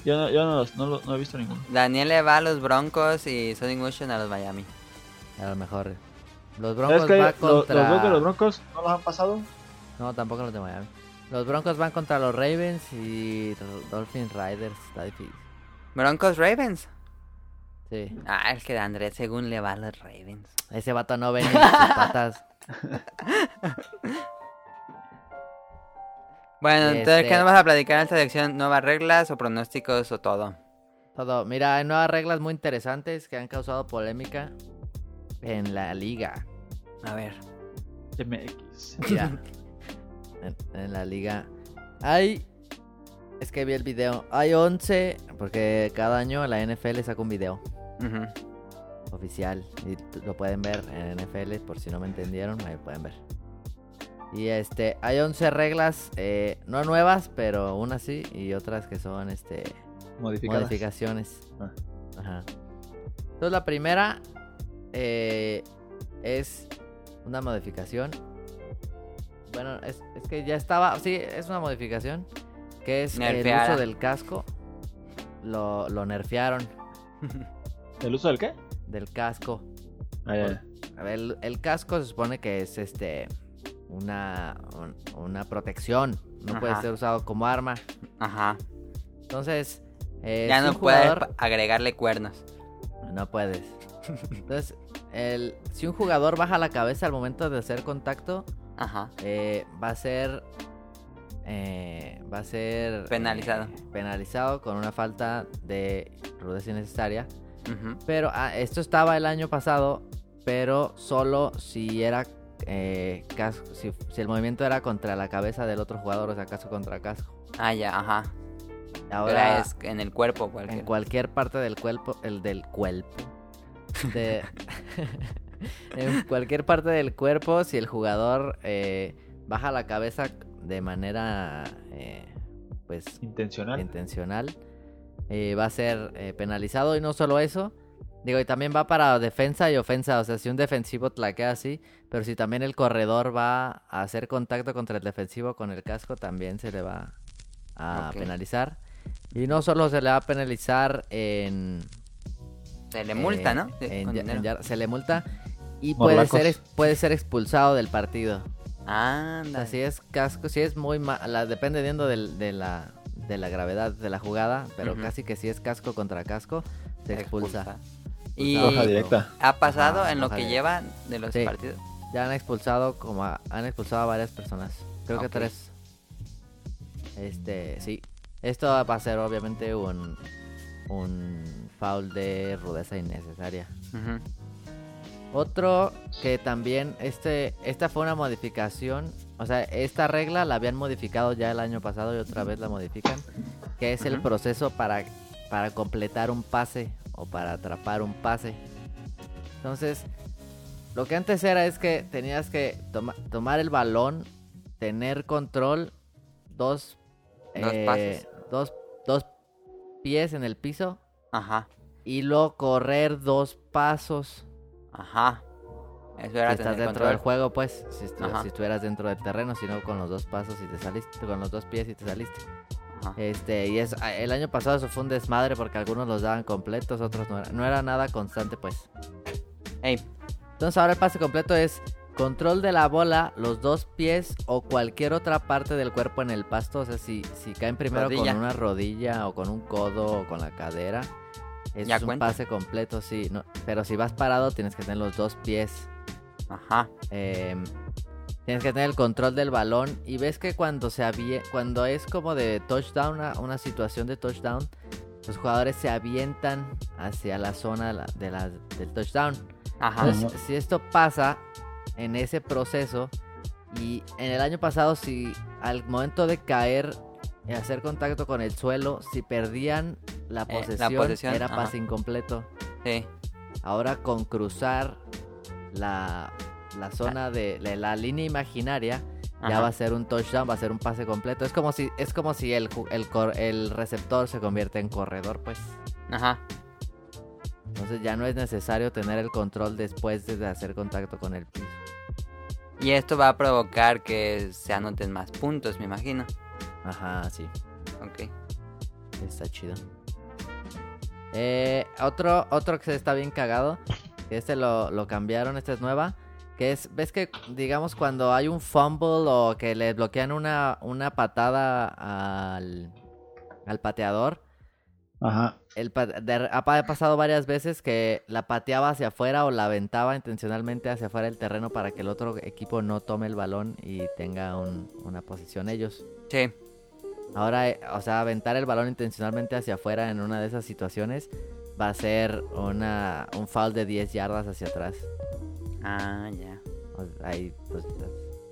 Yo no, yo no, los- no, lo- no he visto ninguno. Daniel le va a los Broncos y Sonic Motion a los Miami. A lo mejor. Los ¿Sabes Broncos que va los, los contra. Broncos, los Broncos no los han pasado? No, tampoco los de Miami. Los Broncos van contra los Ravens y Dolphins Riders. Está difícil. Broncos Ravens. Sí. Ah, es que Andrés según le va a los Ravens. Ese vato no ve ni sus patas. Bueno, entonces, Este- ¿qué nos vas a platicar en esta sección? ¿Nuevas reglas o pronósticos o todo? Todo. Mira, hay nuevas reglas muy interesantes que han causado polémica en la liga. A ver. MX. Mira, en, en la liga hay... Es que vi el video. Hay 11, porque cada año la NFL saca un video Oficial. Y lo pueden ver en NFL, por si no me entendieron, ahí pueden ver. Y este, hay 11 reglas, eh, no nuevas, pero unas sí, y otras que son este modificaciones. Ah. Ajá. Entonces la primera eh, es una modificación. Bueno, es, es que ya estaba, sí, es una modificación. Que es el uso del casco. Lo, lo nerfearon ¿El uso del qué? del casco. Ah. A ver, el, el casco se supone que es este una, un- una protección. No puede ser usado como arma. Ajá. Entonces, eh, ya si no puedes agregarle cuernos. No puedes. Entonces, el, si un jugador baja la cabeza al momento de hacer contacto, Ajá. eh, va a ser. eh, va a ser. Penalizado. eh, penalizado con una falta de rudeza innecesaria. Pero ah, esto estaba el año pasado, pero solo si era. eh, casco, si, si el movimiento era contra la cabeza del otro jugador, o sea, casco contra casco. Ah, ya, ajá. Ahora es en el cuerpo en cualquier. cualquier parte del cuerpo, el del cuerpo. De- en cualquier parte del cuerpo, si el jugador eh, baja la cabeza de manera eh, pues Intencional. intencional, eh, va a ser eh, penalizado y no solo eso. Digo, y también va para defensa y ofensa. O sea, si un defensivo tlaquea así, pero si también el corredor va a hacer contacto contra el defensivo con el casco, también se le va a penalizar. Y no solo se le va a penalizar en. Se le multa, eh, ¿no? Sí, en se le multa y puede ser, ex- puede ser expulsado del partido. O Anda. sea, si es casco, si es muy mala, dependiendo del- de, la, de la gravedad de la jugada, pero casi que si es casco contra casco, se expulsa. Y Hoja directa. ha pasado en lo que directa. lleva de los Sí. partidos. Ya han expulsado como a- han expulsado a varias personas. Creo que tres. Este, sí. Esto va a ser obviamente un un foul de rudeza innecesaria. Otro que también, este, esta fue una modificación, o sea, esta regla la habían modificado ya el año pasado y otra vez la modifican, que es el proceso para, para completar un pase o para atrapar un pase. Entonces, lo que antes era es que tenías que toma- tomar el balón, tener control, dos, Dos eh, pases. dos, dos pies en el piso Ajá. y luego correr dos pasos. Ajá. Eso Si estás dentro del juego, pues, si, si estuvieras dentro del terreno, sino con los dos pasos y te saliste, con los dos pies y te saliste. Ajá. Este, y es, el año pasado eso fue un desmadre porque algunos los daban completos, otros no era, no era nada constante, pues. Ey, Entonces ahora el pase completo es control de la bola, los dos pies o cualquier otra parte del cuerpo en el pasto. O sea, si, si caen primero Rodilla. con una rodilla o con un codo o con la cadera, Ya es un cuenta. pase completo, sí. No, pero si vas parado tienes que tener los dos pies. Ajá. eh, tienes que tener el control del balón. Y ves que cuando se avie- cuando es como de touchdown, una, una situación de touchdown, los jugadores se avientan hacia la zona de la- de la- del touchdown. Ajá. Entonces, si esto pasa en ese proceso y en el año pasado si al momento de caer y hacer contacto con el suelo, si perdían la Eh, la posesión, posesión, era ajá. pase incompleto. Sí. Ahora con cruzar la, la zona de la, la línea imaginaria ya va a ser un touchdown, va a ser un pase completo. Es como si es como si el, el, receptor se convierte en corredor, pues. Ajá. Entonces ya no es necesario tener el control después de hacer contacto con el piso. Y esto va a provocar que se anoten más puntos, me imagino. Ajá, sí. Ok. Está chido. Eh, otro, otro que está bien cagado. Que este lo, lo cambiaron, esta es nueva. Que es, ves que, digamos, cuando hay un fumble o que le bloquean una, una patada al, al pateador. Ajá. El de- ha pa- ha pasado varias veces que la pateaba hacia afuera o la aventaba intencionalmente hacia afuera del terreno para que el otro equipo no tome el balón y tenga un- una posición ellos. Sí. Ahora, eh, o sea, aventar el balón intencionalmente hacia afuera en una de esas situaciones va a ser una, un foul de 10 yardas hacia atrás. Ah, ya. Ahí, pues,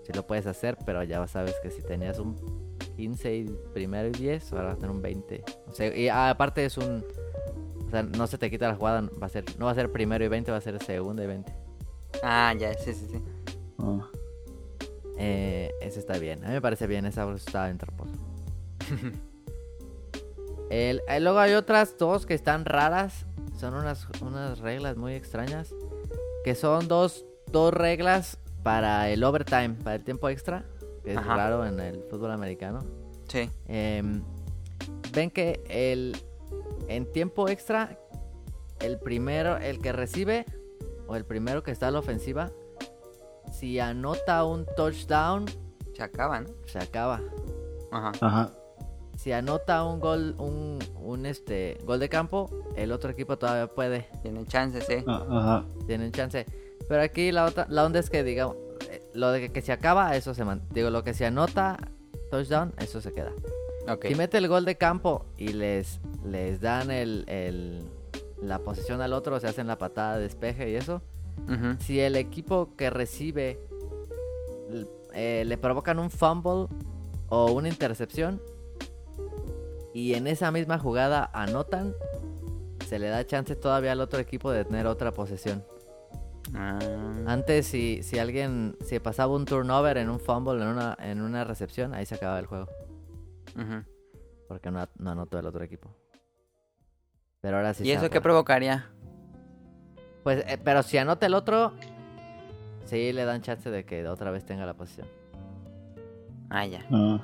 sí lo puedes hacer, pero ya sabes que si tenías un 15 y primero y 10, ahora vas a tener un 20. O sea, y ah, aparte es un... O sea, no se te quita la jugada, va a ser, no va a ser primero y 20, va a ser segundo y 20. Ah, ya, sí, sí, sí. Ah. Eh, ese está bien. A mí me parece bien, esa está en traposo. El- eh, luego hay otras dos que están raras. Son unas, unas reglas muy extrañas. Que son dos, dos reglas para el overtime, para el tiempo extra. Que es Ajá. raro en el fútbol americano. Sí. Em, Ven que el en tiempo extra, el primero, el que recibe, o el primero que está a la ofensiva, si anota un touchdown, Se acaba, ¿no? se acaba. Ajá. Ajá. Si anota un gol, un, un este gol de campo, el otro equipo todavía puede, Tiene chance, sí. Ah, Ajá. tienen chance. Pero aquí la otra, la onda es que digamos, eh, lo de que, que se acaba, eso se man, digo, lo que se anota touchdown, eso se queda. Ok. Si mete el gol de campo y les, les dan el, el- la posición al otro, se hacen la patada de despeje y eso. Si el equipo que recibe eh, le provocan un fumble o una intercepción y en esa misma jugada anotan, se le da chance todavía al otro equipo de tener otra posesión. Ah, Antes, si, si alguien, si pasaba un turnover en un fumble, en una, en una recepción, ahí se acababa el juego. ujú. Porque no, no anotó el otro equipo. Pero ahora sí ¿Y eso qué provocaría? Pues, eh, pero si anota el otro, sí le dan chance de que otra vez tenga la posición. Ah, ya. Ah.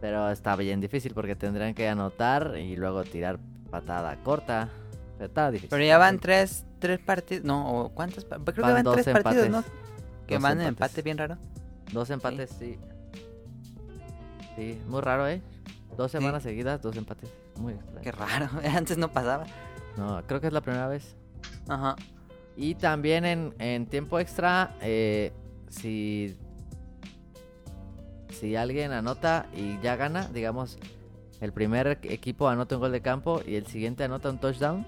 Pero está bien difícil porque tendrían que anotar y luego tirar patada corta. Pero Está difícil. Pero ya van tres, tres partidos. No, ¿o ¿cuántos? Creo que Van tres partidos, ¿no? empates. Que Dos van en empate bien raro. Dos empates, sí. Sí, muy raro, ¿eh? Dos Sí. semanas seguidas, dos empates. Muy extraño. Qué raro. Antes no pasaba. No, creo que es la primera vez. Ajá. Y también en, en tiempo extra, eh, si, si alguien anota y ya gana, digamos, el primer equipo anota un gol de campo y el siguiente anota un touchdown,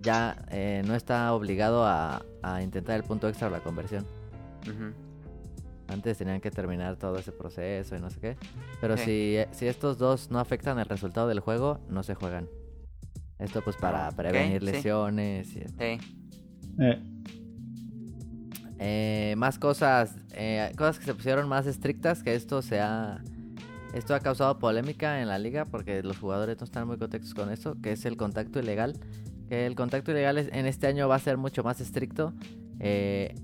ya eh, no está obligado a, a intentar el punto extra o la conversión. Antes tenían que terminar todo ese proceso y no sé qué. Pero si, eh, si estos dos no afectan el resultado del juego, no se juegan. Esto pues para prevenir sí. lesiones y Sí. Eh, Eh, más cosas, eh, cosas que se pusieron más estrictas, que esto se ha, esto ha causado polémica en la liga porque los jugadores no están muy contentos con eso, que es el contacto ilegal. Que el contacto ilegal es- en este año va a ser mucho más estricto. eh,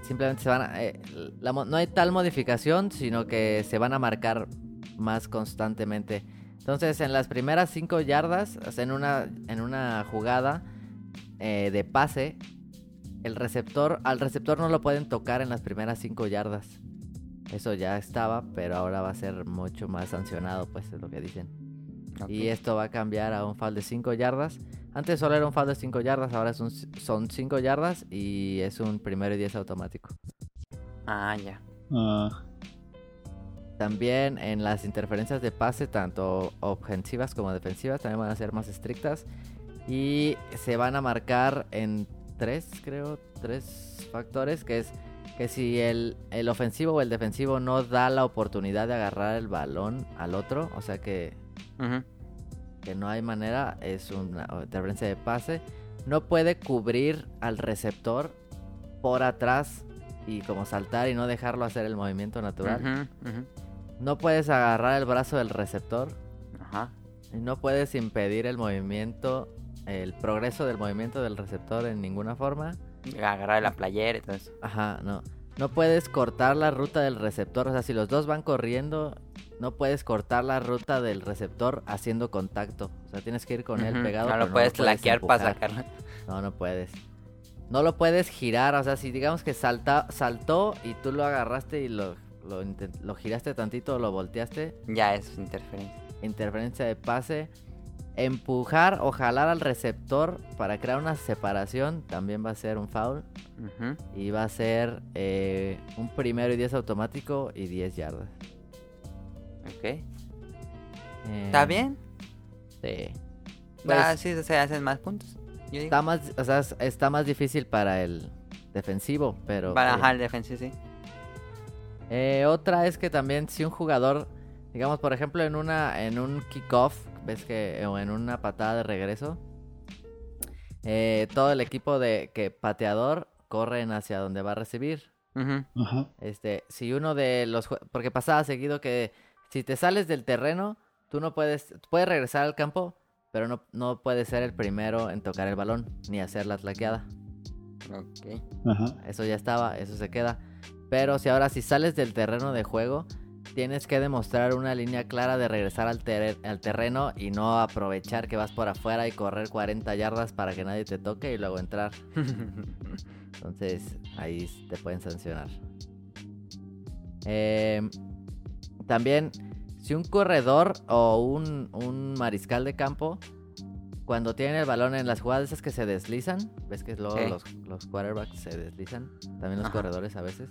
simplemente se van a, eh, no hay tal modificación, sino que se van a marcar más constantemente. Entonces, en las primeras 5 yardas, en una, en una jugada eh, de pase, el receptor, al receptor no lo pueden tocar en las primeras 5 yardas. Eso ya estaba, pero ahora va a ser mucho más sancionado, pues es lo que dicen. Y esto va a cambiar a un foul de 5 yardas. Antes solo era un foul de 5 yardas, ahora es un- son 5 yardas y es un primero y 10 automático. Ah, ya. ah, También en las interferencias de pase, tanto ofensivas como defensivas, también van a ser más estrictas. Y se van a marcar en tres, creo, tres factores, que es que si el, el ofensivo o el defensivo no da la oportunidad de agarrar el balón al otro, o sea que, que no hay manera, es una interferencia de pase, no puede cubrir al receptor por atrás y como saltar y no dejarlo hacer el movimiento natural. No puedes agarrar el brazo del receptor Ajá. y no puedes impedir el movimiento, el progreso del movimiento del receptor en ninguna forma. Agarrar la playera y todo eso. Ajá, no. No puedes cortar la ruta del receptor, o sea, si los dos van corriendo, no puedes cortar la ruta del receptor haciendo contacto. O sea, tienes que ir con él pegado. No lo puedes laquear para empujar. sacarlo. No, no puedes. No lo puedes girar, o sea, si digamos que salta, saltó y tú lo agarraste y lo, lo, lo giraste tantito, lo volteaste, Ya es interferencia. interferencia de pase. Empujar o jalar al receptor para crear una separación también va a ser un foul. Y va a ser eh, un primero y 10 automático y 10 yardas. Ok. Eh, ¿Está bien? Sí. Ah, Pues- sí, se hacen más puntos. Yo digo. Está más, o sea, es- está más difícil para el defensivo, pero... Para bien. el defensivo, sí. Eh, otra es que también si un jugador, digamos por ejemplo en una en un kickoff, ves que o en una patada de regreso, eh, todo el equipo de que pateador corren hacia donde va a recibir. Este, si uno de los porque pasaba seguido que si te sales del terreno, tú no puedes puedes regresar al campo, pero no no puedes ser el primero en tocar el balón ni hacer la tlaqueada. Ok. Eso ya estaba, eso se queda. Pero si ahora si sales del terreno de juego, tienes que demostrar una línea clara de regresar al, ter- al terreno y no aprovechar que vas por afuera y correr 40 yardas para que nadie te toque y luego entrar. Entonces ahí te pueden sancionar. Eh, también, si un corredor o un, un mariscal de campo, cuando tienen el balón en las jugadas esas que se deslizan, ves que luego Sí. los, los quarterbacks se deslizan, también los Ajá. corredores a veces.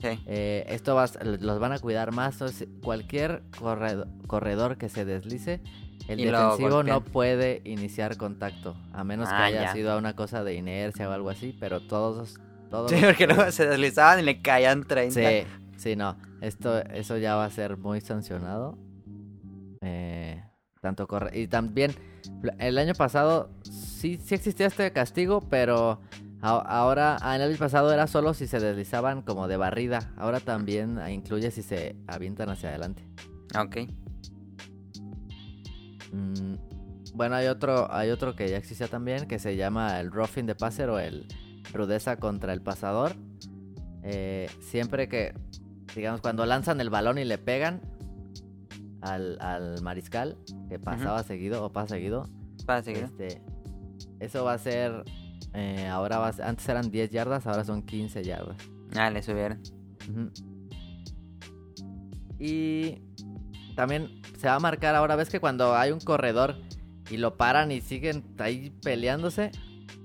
Sí. Eh, esto vas- los van a cuidar más. cualquier corredo- corredor que se deslice, el Y defensivo no puede iniciar contacto. A menos que Ah, haya ya. sido una cosa de inercia o algo así. Pero todos. todos Sí, porque luego se deslizaban y le caían 30. Sí, sí, no. Esto, eso ya va a ser muy sancionado. Eh, tanto corre. Y también, el año pasado sí, sí existía este castigo, pero ahora, ah, el año pasado era solo si se deslizaban como de barrida. Ahora también incluye si se avientan hacia adelante. Ok. Mm, bueno, hay otro, hay otro que ya existía también, que se llama el roughing de passer o el rudeza contra el pasador. Eh, siempre que, digamos, cuando lanzan el balón y le pegan al, al mariscal, que pasaba seguido o pasa seguido, Para seguir. este, eso va a ser, eh, ahora va antes eran 10 yardas, ahora son 15 yardas. Ah, le subieron. Y también se va a marcar ahora, ves que cuando hay un corredor y lo paran y siguen ahí peleándose,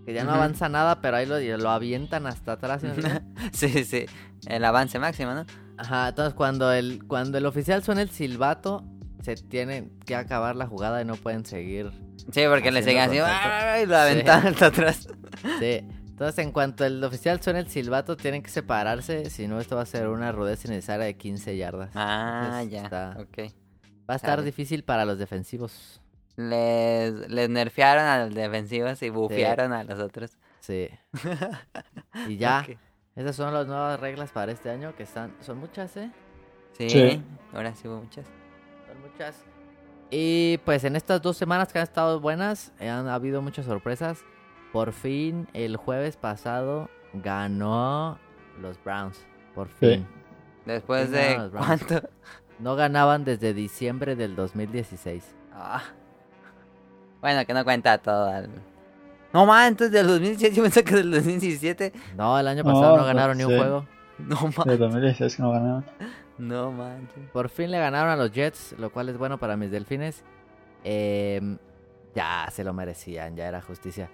que ya no avanza nada, pero ahí lo, lo avientan hasta atrás. ¿sí entiendes? sí, sí. El avance máximo, ¿no? Ajá, entonces cuando el, cuando el oficial suena el silbato, se tiene que acabar la jugada y no pueden seguir Sí, porque le seguían así. Y lo aventaban hasta atrás. Sí. Entonces, en cuanto el oficial suene el silbato, tienen que separarse. Si no, esto va a ser una rudeza innecesaria de 15 yardas. Ah, Entonces, ya. está- Ok. Va a estar difícil para los defensivos. Les, les nerfearon a los defensivos y bufearon a los otros. Sí. Y ya. Esas son las nuevas reglas para este año que están. Son muchas, ¿eh? Sí, Sí. ahora sí hubo muchas. Son muchas. Y pues en estas dos semanas que han estado buenas, eh, han habido muchas sorpresas. Por fin, el jueves pasado, ganó los Browns. Por fin. Después de cuánto. No ganaban desde diciembre del 2016. Ah. Bueno, que no cuenta todo. No más, entonces del 2017, yo pensé que del 2017. No, el año No, pasado no, ganaron ni un sí. juego. No más. 2016 que no ganaban. No manches. Por fin le ganaron a los Jets, lo cual es bueno para mis delfines. Em, ya se lo merecían, ya era justicia.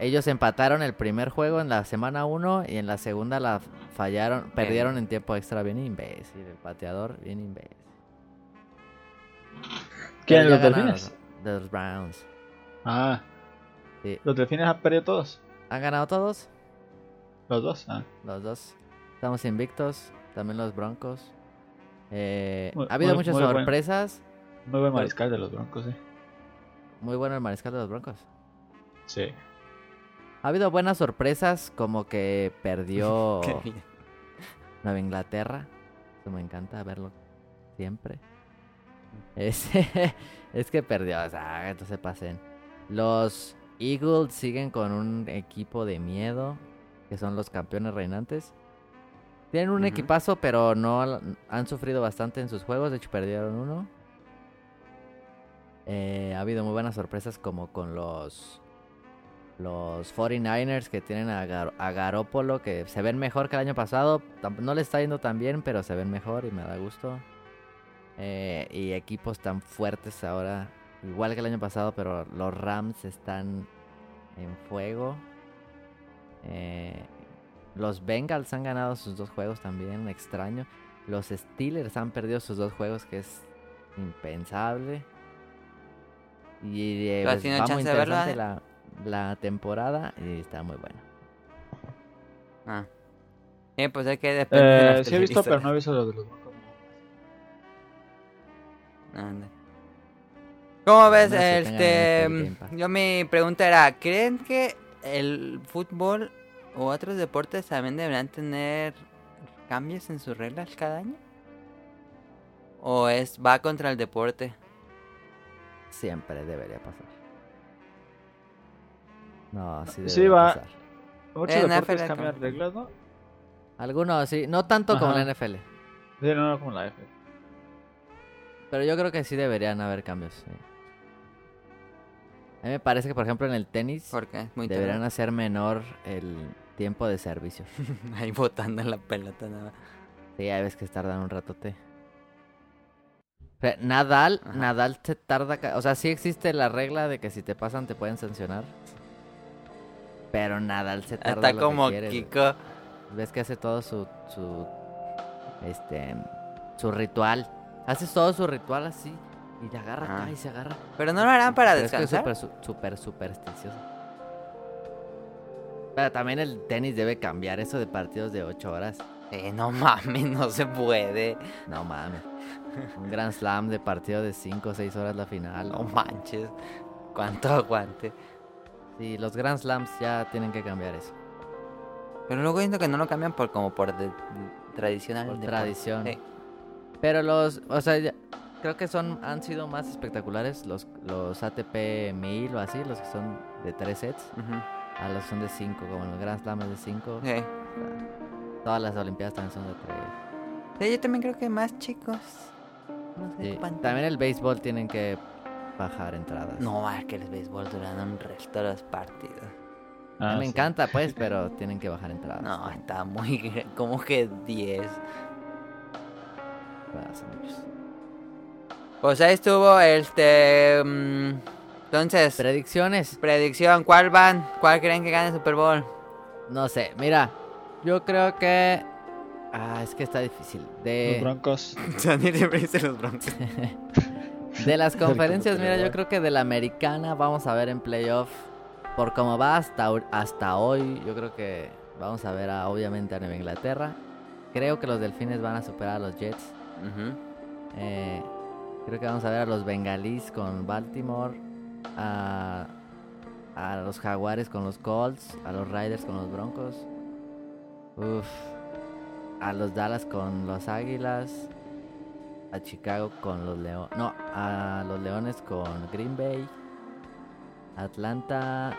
Ellos empataron el primer juego en la semana 1 y en la segunda la fallaron, perdieron en tiempo extra. Bien imbécil, el pateador, bien imbécil. ¿Quién? ¿Los delfines? los- Los Browns. Ah. Sí. ¿Los delfines han perdido todos? ¿Han ganado todos? Los dos. Ah. Los dos. Estamos invictos. También los Broncos. Eh, Muy- ha habido muy- muchas muy buen- sorpresas. Muy buen mariscal de los broncos, sí. Muy bueno el mariscal de los Broncos. Sí. Ha habido buenas sorpresas, como que perdió. Nueva Inglaterra. Eso me encanta verlo siempre. Es, es que perdió, o sea, entonces pasen. Los Eagles siguen con un equipo de miedo, que son los campeones reinantes. Tienen un equipazo, pero no han- han sufrido bastante en sus juegos, de hecho perdieron uno. Eh, ha habido muy buenas sorpresas como con los los 49ers que tienen a, Gar- a Garópolo que se ven mejor que el año pasado. No le está yendo tan bien, pero se ven mejor y me da gusto. Eh, y equipos tan fuertes ahora, igual que el año pasado, pero los Rams están en fuego. Eh, los Bengals han ganado sus dos juegos también, extraño. Los Steelers han perdido sus dos juegos, que es impensable. Y eh, ¿Tú has pues, va muy de interesante la, la temporada y está muy buena. Ah. Sí, pues es que Eh, sí he visto, pero no he visto los de los. Anda. ¿Cómo ves? Este, Pass. yo mi pregunta era, ¿creen que el fútbol u otros deportes también deberían tener cambios en sus reglas cada año? ¿O es va contra el deporte? Siempre debería pasar. No, sí Sí, debería va. pasar. Muchos En deportes NFL cambian como- reglas, ¿no? Algunos sí, no tanto como la NFL. Sí, no, no como la F. Pero yo creo que sí deberían haber cambios. sí. A mí me parece que, por ejemplo, en el tenis muy deberían hacer menor el tiempo de servicio. Ahí botando la pelota nada. Sí, hay veces que tardan un ratote. Nadal, Ajá. Nadal se tarda... ca- O sea, sí existe la regla de que si te pasan te pueden sancionar. Pero Nadal se tarda Está lo que como quiere, güey. Kiko. Ves que hace todo su, su, este, su ritual. Haces todo su ritual así y te agarra Ajá. acá y se agarra. Pero no lo harán para Pero es que es descansar. súper, súper supersticioso. Pero también el tenis debe cambiar eso de partidos de 8 horas. Eh, no mames, no se puede. No mames. Un Grand Slam de partido de 5 o 6 horas la final. No manches. Cuánto aguante. Sí, los Grand Slams ya tienen que cambiar eso. Pero luego siento que no lo cambian por como por de- tradicional. Por tradición. Sí. Pero los, o sea, ya- creo que son, han sido más espectaculares los, los ATP 1000 o así, los que son de 3 sets, Ujú. a los que son de 5, como los Grand Slam es de 5. Sí. Todas las Olimpiadas también son de 3. Sí, yo también creo que más chicos. No sé Sí. También el béisbol tienen que bajar entradas. No, es que el béisbol duran un resto de los partidos. Ah, me sí. encanta, pues, pero tienen que bajar entradas. No, está muy. Como que 10. Bueno, son muchos. Pues ahí estuvo este. mm, entonces, Predicciones. predicción: ¿cuál van? ¿Cuál creen que gane el Super Bowl? No sé, mira, yo creo que... Ah, es que está difícil. Los De... broncos. Daniel siempre dice los Broncos. De las conferencias, mira, yo creo que de la americana vamos a ver en playoff. Por cómo va hasta, hasta hoy, yo creo que vamos a ver a, obviamente a Nueva Inglaterra. Creo que los delfines van a superar a los Jets. Eh, creo que vamos a ver a los bengalís con Baltimore. A, a los jaguares con los Colts. A los Riders con los Broncos. Uf. A los Dallas con los Águilas. A Chicago con los Leones. No, a los Leones con Green Bay. Atlanta.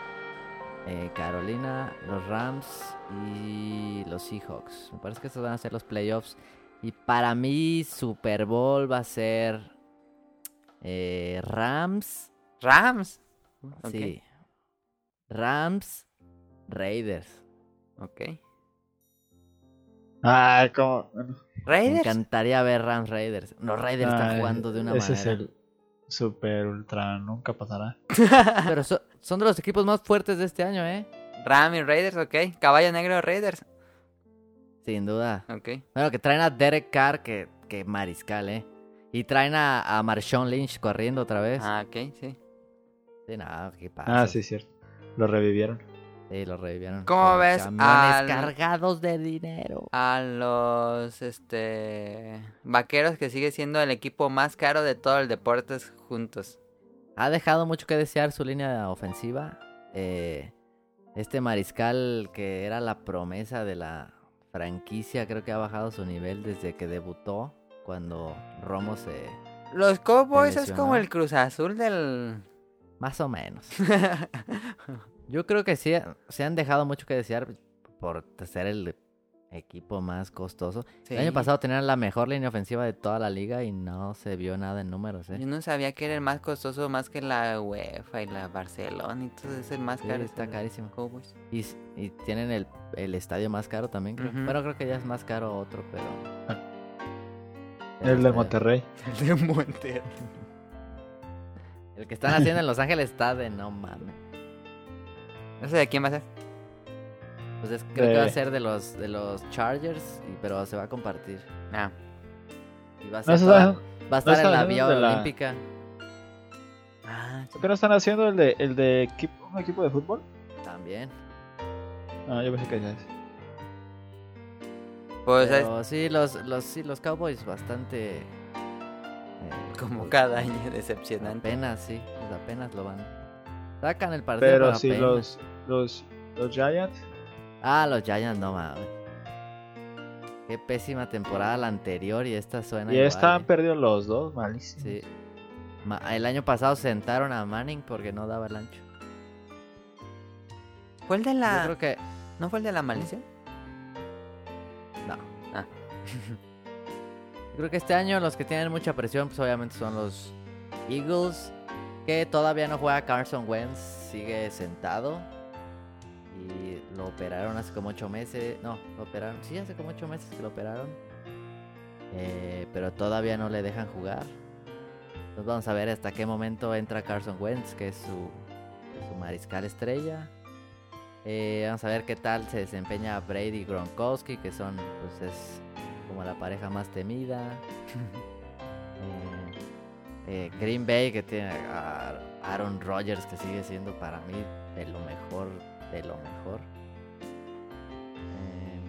eh, Carolina, los Rams y los Seahawks. Me parece que estos van a ser los playoffs. Y para mí, Super Bowl va a ser eh, Rams. Rams. Sí. Rams, Raiders. Ok. Ay, como. Bueno, Me Raiders. encantaría ver Rams Raiders. Los Raiders están jugando de una ese manera. es el super ultra, nunca pasará. Pero so- son de los equipos más fuertes de este año, ¿eh? Rams y Raiders, ok. Caballo negro Raiders. Sin duda. Ok. Bueno, que traen a Derek Carr, que, que mariscal, ¿eh? Y traen a, a Marshawn Lynch corriendo otra vez. Ah, ok, sí. Sí, nada, ¿qué pasa? Ah, sí, cierto. Lo revivieron. Sí, lo revivieron. ¿Cómo ves al- cargados de dinero. A los este vaqueros que sigue siendo el equipo más caro de todo el deportes juntos. Ha dejado mucho que desear su línea ofensiva. Eh, este mariscal que era la promesa de la franquicia, creo que ha bajado su nivel desde que debutó. Cuando Romo se... Los Cowboys es como el Cruz Azul del Más o menos. Yo creo que sí, se han dejado mucho que desear por ser el equipo más costoso. Sí. El año pasado tenían la mejor línea ofensiva de toda la liga y no se vio nada en números, ¿eh? Yo no sabía que era el más costoso más que la UEFA y la Barcelona y todo es el más Sí, caro. está carísimo. Cowboys. Y, tienen el, el estadio más caro también, creo. Pero creo que ya es más caro otro, pero... Ah. El de Monterrey. El de Monterrey. El que están haciendo en Los Ángeles está de no mames. No sé de quién va a ser. Pues es- creo que va a ser de los, de los Chargers, pero se va a compartir. Ah. Y va a, ser toda- va a estar en la vía la- olímpica. Ah, ¿Por qué no están haciendo el de, el de equipo, un equipo de fútbol? También. Ah, yo pensé que ya es. pues es Pero sí, los, los, sí, los Cowboys bastante... eh, como pues, cada año decepcionante. Apenas, sí, pues apenas lo van. Sacan el partido. Pero pero sí, apenas. los, los, los Giants. Ah, los Giants no mames. Qué pésima temporada la anterior y esta suena Y igual, están eh. perdidos los dos, malísimo. Sí. Ma- el año pasado sentaron a Manning porque no daba el ancho. ¿Fue el de Yo la creo que no fue el de la maldición? no. Ah. Yo creo que este año los que tienen mucha presión pues obviamente son los Eagles que todavía no juega Carson Wentz, sigue sentado. Y lo operaron hace como ocho meses. No, lo operaron. Sí, hace como ocho meses que lo operaron. Eh, pero todavía no le dejan jugar. Entonces vamos a ver hasta qué momento entra Carson Wentz, que es su, su mariscal estrella. Eh, vamos a ver qué tal se desempeña Brady Gronkowski, que son, pues es como la pareja más temida. Eh, Green Bay, que tiene a Aaron Rodgers, que sigue siendo para mí de lo mejor, de lo mejor. Eh,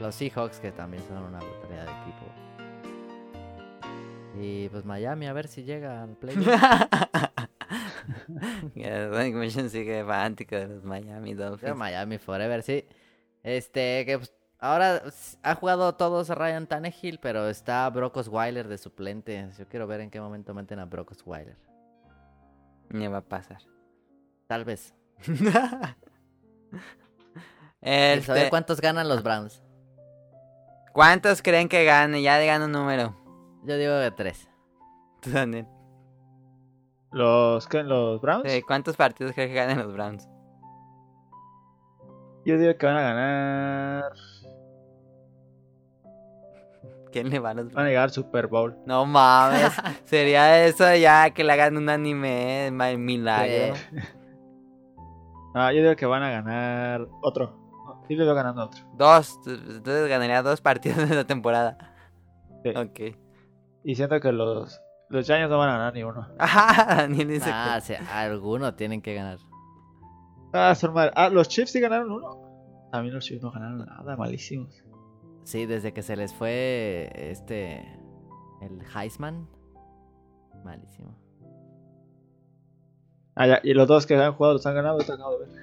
los Seahawks, que también son una brutalidad de equipo. Y pues Miami, a ver si llega al playoff. Sigue fanático de los Miami Dolphins. Miami Forever, sí. Este, que pues, ahora ha jugado todos Ryan Tannehill, pero está Brock Osweiler de suplente. Yo quiero ver en qué momento meten a Brock Osweiler. Ni va a pasar. Tal vez. Este, ¿Sabe cuántos ganan los Browns? ¿Cuántos creen que gane? Ya digan un número. Yo digo que tres. Tú también. ¿Los, qué, los Browns? Sí, ¿Cuántos partidos crees que ganen los Browns? Yo digo que van a ganar. ¿Quién le va a los Van a llegar al Super Bowl. No mames. Sería eso ya que le hagan un anime, ma- milagro. Ah, yo digo que van a ganar otro. Sí, les voy ganando otro. Dos. Entonces ganaría dos partidos de la temporada. Sí. Ok. Y siento que los, Los Giants no van a ganar ni uno. Ajá, Daniel dice Ah, que... sí, alguno tienen que ganar. Ah, son mal. Ah, los Chiefs sí ganaron uno. También los Chiefs no ganaron nada, malísimos. Sí, desde que se les fue este. El Heisman. Malísimo. Ah, ya, y los dos que han jugado los han ganado, los acabo de ver.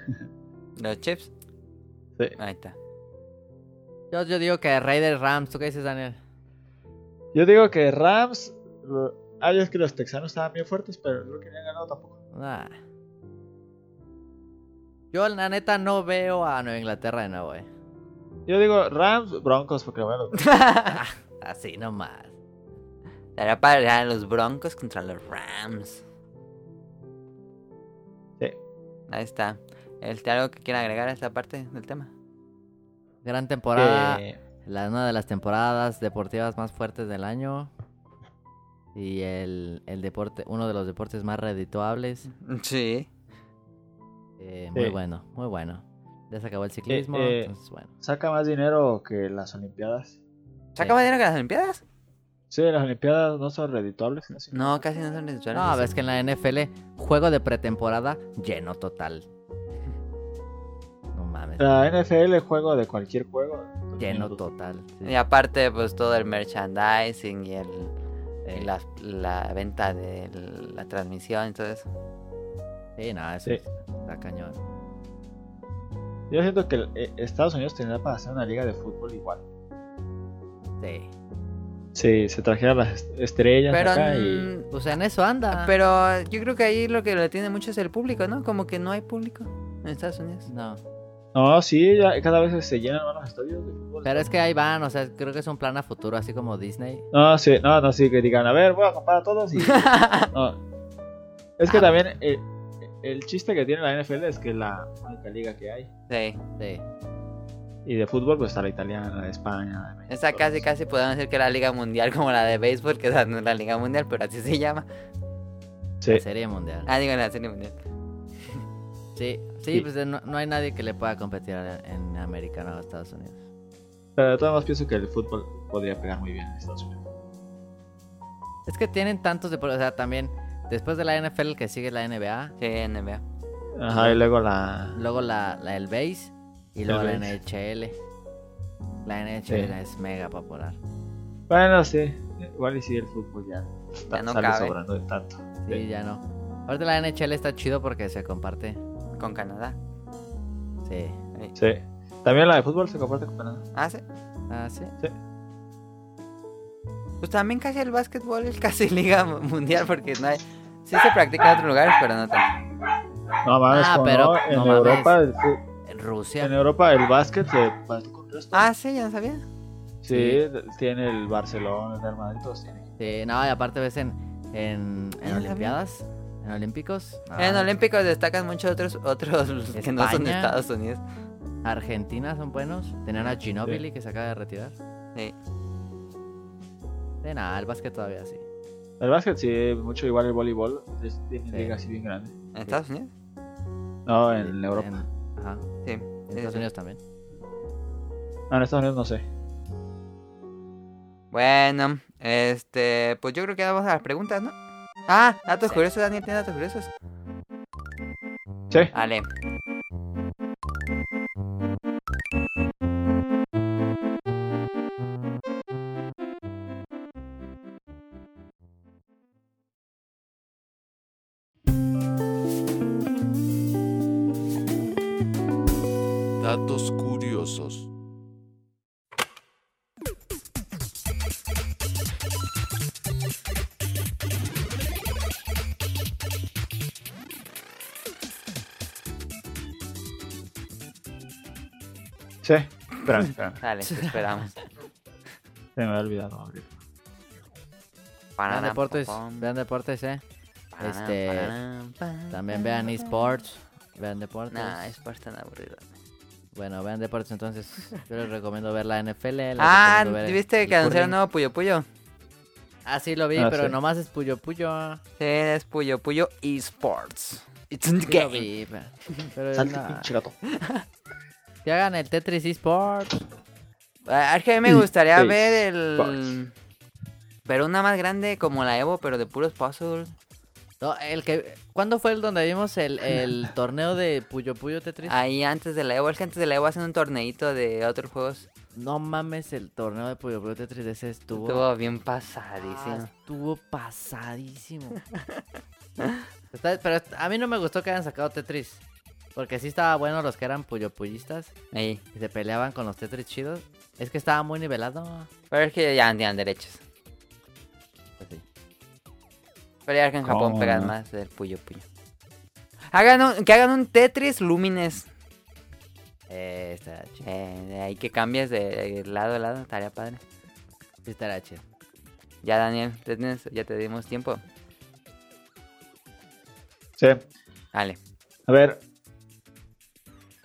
¿Los chips? Sí. Ahí está. Yo, yo digo que Raiders Rams. ¿Tú qué dices, Daniel? Yo digo que Rams. lo- Ah, yo es que los texanos estaban bien fuertes, pero creo que ni han ganado tampoco. Ah. Yo, la neta, no veo a Nueva Inglaterra de nuevo, eh. Yo digo Rams, Broncos, porque bueno. Así nomás. Será para los Broncos contra los Rams. Ahí está. Este, ¿Algo que quiera agregar a esta parte del tema? Gran temporada. Eh, La, una de las temporadas deportivas más fuertes del año. Y el, el deporte, uno de los deportes más redituables. Sí. Eh, muy Sí. bueno, muy bueno. Ya se acabó el ciclismo, eh, entonces bueno. saca más dinero que las Olimpiadas. ¿Saca más dinero que las Olimpiadas? Sí, las Olimpiadas no son redituables. ¿no? Casi no son rituales. No, ves que en la NFL, juego de pretemporada lleno total. No mames, La NFL juego de cualquier juego. lleno total. sí. Y aparte, pues todo el merchandising y, el, y Sí. la, la venta de la transmisión y todo eso. Sí, no, eso Sí. está cañón. Yo siento que eh, Estados Unidos tendría para hacer una liga de fútbol igual. Sí. Sí, se trajeran las est- estrellas Pero, acá y... Pues en eso anda. pero yo creo que ahí lo que lo tiene mucho es el público, ¿no? Como que no hay público en Estados Unidos. No. No, sí, ya cada vez se llenan más los estadios de fútbol. Pero es que ahí van, o sea, creo que es un plan a futuro, así como Disney. No, sí, no, no, sí, que digan, a ver, voy a comprar a todos y... no. Es que Ah. también eh, el chiste que tiene la NFL es que es la única liga que hay. Sí. Sí. Y de fútbol, pues está la italiana, la de España, la de México. Esa casi, casi podemos decir que la Liga Mundial como la de béisbol, que no es la Liga Mundial, pero así se llama. Sí. La serie mundial. Ah, digo, la Serie Mundial. Sí, sí, Sí. pues no, no hay nadie que le pueda competir en, en América, no, Estados Unidos. Pero de modos pienso que el fútbol podría pegar muy bien en Estados Unidos. Es que tienen tantos deportes, o sea, también después de la NFL el que sigue la NBA, Sí, NBA. Ajá, y luego la... luego la, la el base y luego la NHL. La NHL Sí. es mega popular. Bueno, sí. Igual y sí, el fútbol ya, Ya no sale cabe. sobrando de tanto. Sí, Sí. ya no. Ahorita la NHL está chido porque se comparte. Con Canadá. Sí. Sí. También la de fútbol se comparte con Canadá. Ah, sí. Ah, sí. Pues también casi el básquetbol es casi Liga Mu- Mundial porque no hay... Sí se practica en otros lugares, pero no tanto. No mames, Ah, pero no, en no mames. Europa el Rusia. en Europa el básquet se. Ah, sí, ya no sabía. sí, tiene el Barcelona, el Real Madrid, todos tienen. Sí, no, y aparte ves en, en, en Olimpiadas, en Olímpicos. En ah, Olímpicos destacan mucho otros otros que no son de España. Estados Unidos. Argentina son buenos. Tenían a Ginobili que se acaba de retirar. Sí. De nada, el básquet todavía sí. El básquet sí, mucho igual el voleibol, es, tiene Sí. liga así bien grande. ¿En Estados Unidos? No, en Europa. En- ajá. Sí. En sí, Estados sí. Unidos también. No, en Estados Unidos no sé. Bueno, este, pues yo creo que vamos a las preguntas, ¿no? Ah, datos Sí. curiosos, Daniel, ¿tiene datos curiosos? Sí. Vale. Datos curiosos. Sí. Espérame. Dale, te esperamos. Se me había olvidado abrir. Vean deportes, vean deportes, eh. este, También vean esports. Vean deportes. Nah, es por tan aburrido. Bueno, vean deportes entonces. Yo les recomiendo ver la NFL. les Ah, ¿viste que anunciaron nuevo Puyo Puyo? Ah, sí lo vi, Ah, pero sí. nomás es Puyo Puyo. Sí, es Puyo Puyo Esports. It's in the Sí game. vi, pero, pero Salte, nah. pinche gato. que hagan el Tetris Esports. Ah, que a mí me gustaría ver el... Pero una más grande como la Evo, pero de puros puzzles. No, el que, ¿Cuándo fue el donde vimos el, el torneo de Puyo Puyo Tetris? Ahí antes de la Evo, es que antes de la Evo hacen un torneito de otros juegos. No mames, el torneo de Puyo Puyo Tetris de ese estuvo... Estuvo bien Ah, pasadísimo. estuvo pasadísimo. Está- pero a mí no me gustó que hayan sacado Tetris. Porque sí estaba bueno los que eran Puyo Puyistas y se peleaban con los Tetris chidos. Es que estaba muy nivelado. Pero es que ya tienen derechos. Pero ya que en Japón ¿Cómo pegan más del puyo puyo. Hagan un- que hagan un Tetris Lumines. Eh, chido. Eh, de ahí que cambies de lado a lado, estaría padre. Estará chido. Ya Daniel, ¿te tienes- ya te dimos tiempo. Sí. Vale. A ver.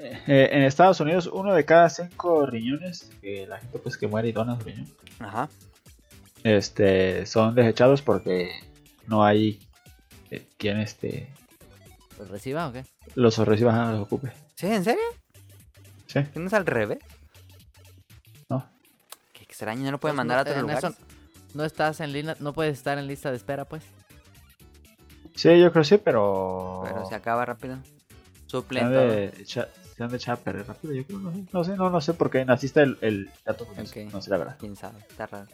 eh, en Estados Unidos, uno de cada cinco riñones, que la gente pues que muere y dona su riñón, Ajá. este, son desechados porque no hay eh, quien este, ¿Los reciba o qué? los reciba, los ocupe. ¿Sí? ¿En serio? Sí, ¿Que no es al revés? no. Qué extraño, no lo pueden Pues mandar no- a otro lugar. eso no estás en línea, no puedes estar en lista de espera, pues. Sí, yo creo que sí, pero. Pero se acaba rápido. Suplen se han de echar a perder rápido. Yo creo, no sé, no sé, no, no sé por qué naciste el, el dato. No sé la verdad. Quién sabe, está raro.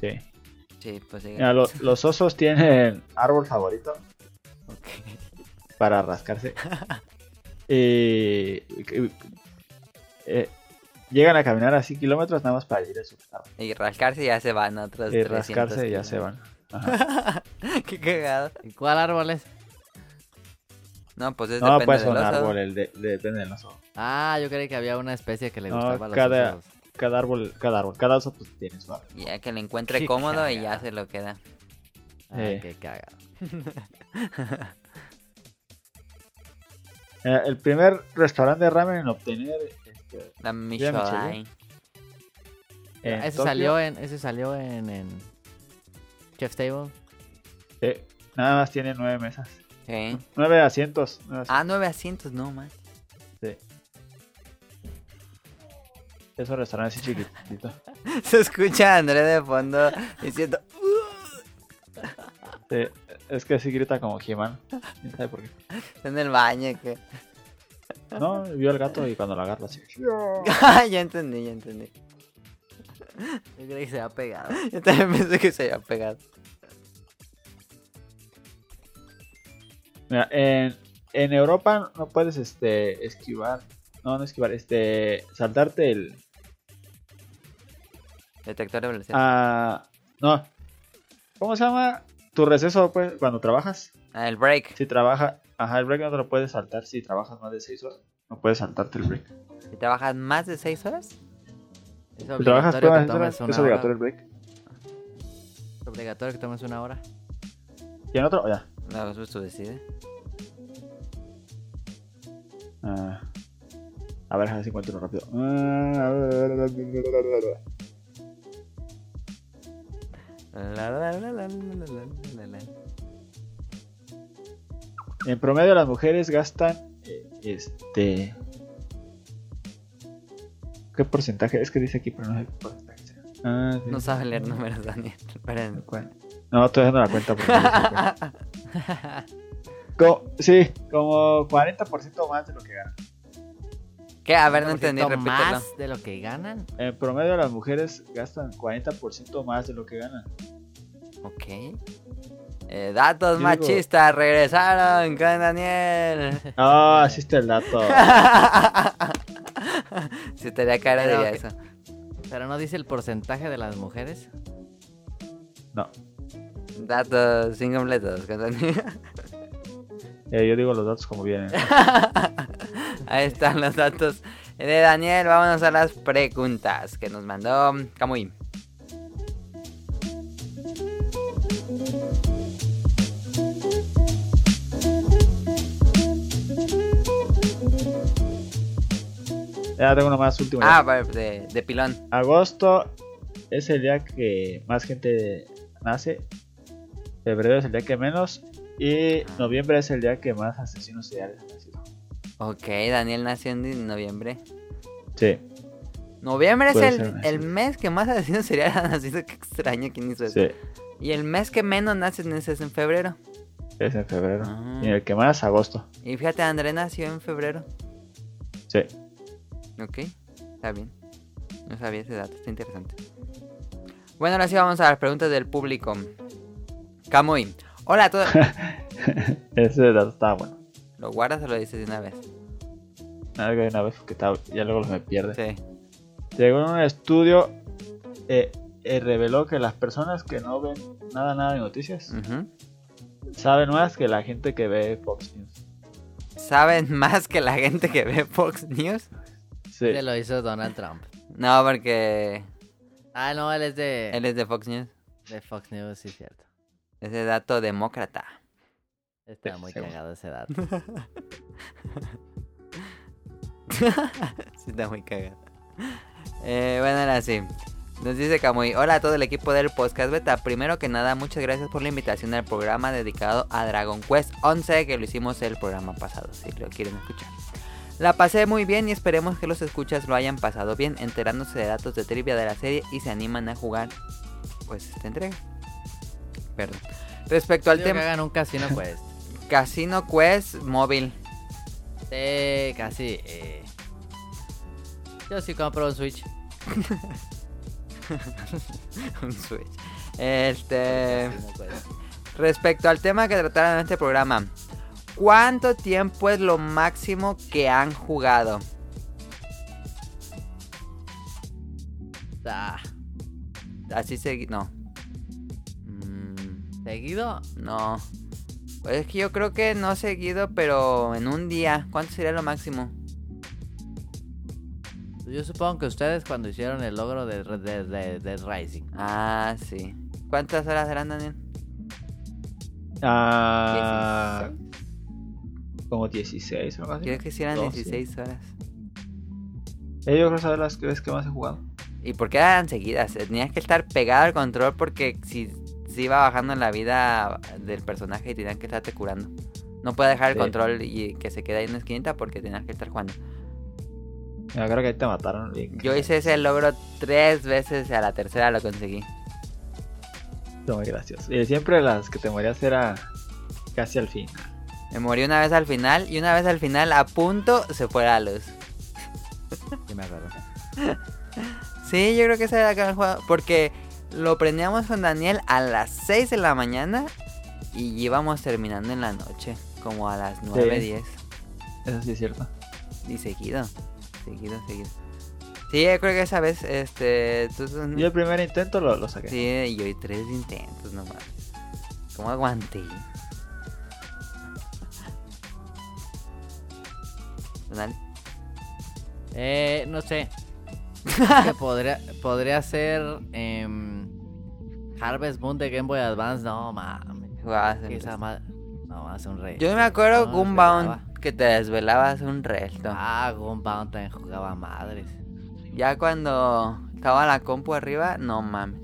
Sí. Sí, pues. Mira, lo- los osos tienen árbol favorito Ok. para rascarse. y, y- eh, llegan a caminar así kilómetros nada más para ir a su árbol. Y rascarse y ya se van otros Y 300 rascarse y ya se van. Ajá. Qué cagado. ¿Y cuál árbol es? No, pues es No, depende pues del un oso. árbol, el de, de- depende del oso. Ah, yo creí que había una especie que le No, gustaba a los cada- osos. Cada árbol, cada árbol, cada oso pues tiene su árbol. Ya que le encuentre Qué cómodo y ya se lo queda. Ah, Eh. qué cagado. Eh, el primer restaurante de ramen en obtener este, La Michelin. Ese, Tokio, salió en, ese salió en, en Chef's Table. eh, nada más tiene nueve mesas. Sí. Nueve asientos. nueve asientos. Ah, nueve asientos, no más. Sí. Es un restaurante así chiquitito. Se escucha a André de fondo diciendo. Sí, es que así grita como He-Man. ¿Quién sabe por qué? Está en el baño. Que... No, vio al gato y cuando lo agarra así. ya entendí, ya entendí. Yo creí que se había pegado. Yo también pensé que se había pegado. Mira, en, en Europa no puedes este esquivar. No, no esquivar, este. Saltarte el. Detector de velocidad. Ah, no. ¿Cómo se llama? Tu receso, pues, cuando trabajas. Ah, el break. Si trabaja. Ajá, el break no te lo puedes saltar si trabajas más de 6 horas. No puedes saltarte el break. Si trabajas más de seis horas. Es Si trabajas obligatorio más que 6 tomes es una hora. obligatorio el break. Es obligatorio que tomes una hora. ¿Y en otro? Ya. No, eso tú decides. Ah, a ver, a ver si encuentro rápido. La, la, la, la. En promedio las mujeres gastan eh, este ¿Qué porcentaje? Es que dice aquí, pero no sé qué porcentaje. Ah, sí. No sabe leer números, Daniel. Esperen. No, estoy haciendo la cuenta porque no sé cuál. Co- sí, como 40% más de lo que ganan. ¿Qué? A ver, no ¿Un entendí, repítelo. más de lo que ganan? En promedio las mujeres gastan 40% más de lo que ganan. Ok. Eh, datos Yo digo- machistas regresaron con Daniel. Ah, así está el dato. si te da cara Pero diría que- eso. Pero no dice el porcentaje de las mujeres. No, Datos incompletos con Daniel. eh, yo digo los datos como vienen. Ahí están los datos de Daniel. Vámonos a las preguntas que nos mandó Kamui. Ya tengo uno más último. Ah, vale, de, de pilón. Agosto es el día que más gente nace. Febrero es el día que menos. Y noviembre es el día que más asesinos seriales han nacido. Ok, Daniel nació en noviembre. Sí. Noviembre es el, el mes que más asesinos seriales han nacido. Qué extraño quién hizo eso. Sí, Y el mes que menos nacen es en febrero. es en febrero. Ah. Y el que más, agosto. Y fíjate, André nació en febrero. Sí. Ok, está bien. No sabía ese dato, está interesante. Bueno, ahora sí vamos a las preguntas del público. Camuy. Hola a todos. Ese dato estaba bueno. ¿Lo guardas o lo dices de una vez? Nada que una vez que ya luego me pierde. Sí. Según un estudio, eh, eh, reveló que las personas que no ven nada, nada de noticias saben más que la gente que ve Fox News. ¿Saben más que la gente que ve Fox News? Sí. Se lo hizo Donald Trump. No, porque Ah, no, él es de, él es de Fox News. de Fox News, sí, cierto. Ese dato demócrata. Está muy Seguro. cagado ese dato. sí, está muy cagado. Eh, bueno, ahora sí. Nos dice Camuy, hola a todo el equipo del Podcast Beta. Primero que nada, muchas gracias por la invitación al programa dedicado a Dragon Quest 11, que lo hicimos el programa pasado, si lo quieren escuchar. La pasé muy bien y esperemos que los escuchas lo hayan pasado bien, enterándose de datos de trivia de la serie y se animan a jugar, pues, esta entrega. Perdón. Respecto al Digo que tema, hagan un casino quest. Casino Quest móvil. Sí, casi. eh. Yo sí compro un Switch. Un Switch. Este. Quest. Respecto al tema que trataron en este programa, ¿cuánto tiempo es lo máximo que han jugado? Ah, Así seguido. No. ¿Seguido? no. Pues es que yo creo que no seguido, pero en un día. ¿Cuánto sería lo máximo? Yo supongo que ustedes cuando hicieron el logro de de, de- de Rising. Ah, sí. ¿Cuántas horas eran, Daniel? Ah, como 16 o algo así. Creo que sí eran Doce. 16 horas. Eh, yo creo saber las que ves que más he jugado. ¿Y por qué eran seguidas? Tenías que estar pegado al control porque si se iba bajando la vida del personaje y tenías que estarte curando. No puedes dejar el Sí. control y que se quede ahí en una esquinita porque tenías que estar jugando. Yo creo que ahí te mataron. bien. Yo hice ese logro tres veces y a la tercera lo conseguí. Está muy gracioso. Y siempre las que te morías era casi al fin. Me morí una vez al final y una vez al final a punto se fue la luz. Sí, me acuerdo. Sí, yo creo que ese era el gran juego. Porque lo prendíamos con Daniel a las 6 de la mañana y íbamos terminando en la noche. Como a las 9, 10. Eso sí es cierto. Y seguido. Seguido, seguido. Sí, yo creo que esa vez, este. Tú, tú- Yo el primer intento lo, lo saqué. sí, y hoy tres intentos nomás. ¿Cómo aguanté? Dale. Eh, no sé. que podría, podría ser em, Harvest Moon de Game Boy Advance. No, mames. Jugabas Que esa tres. ma- No, hace un rey. Yo me acuerdo No, Gunbound que te desvelabas un resto. Ah, Gunbound también jugaba madres. Ya cuando estaba la compu arriba, no mames.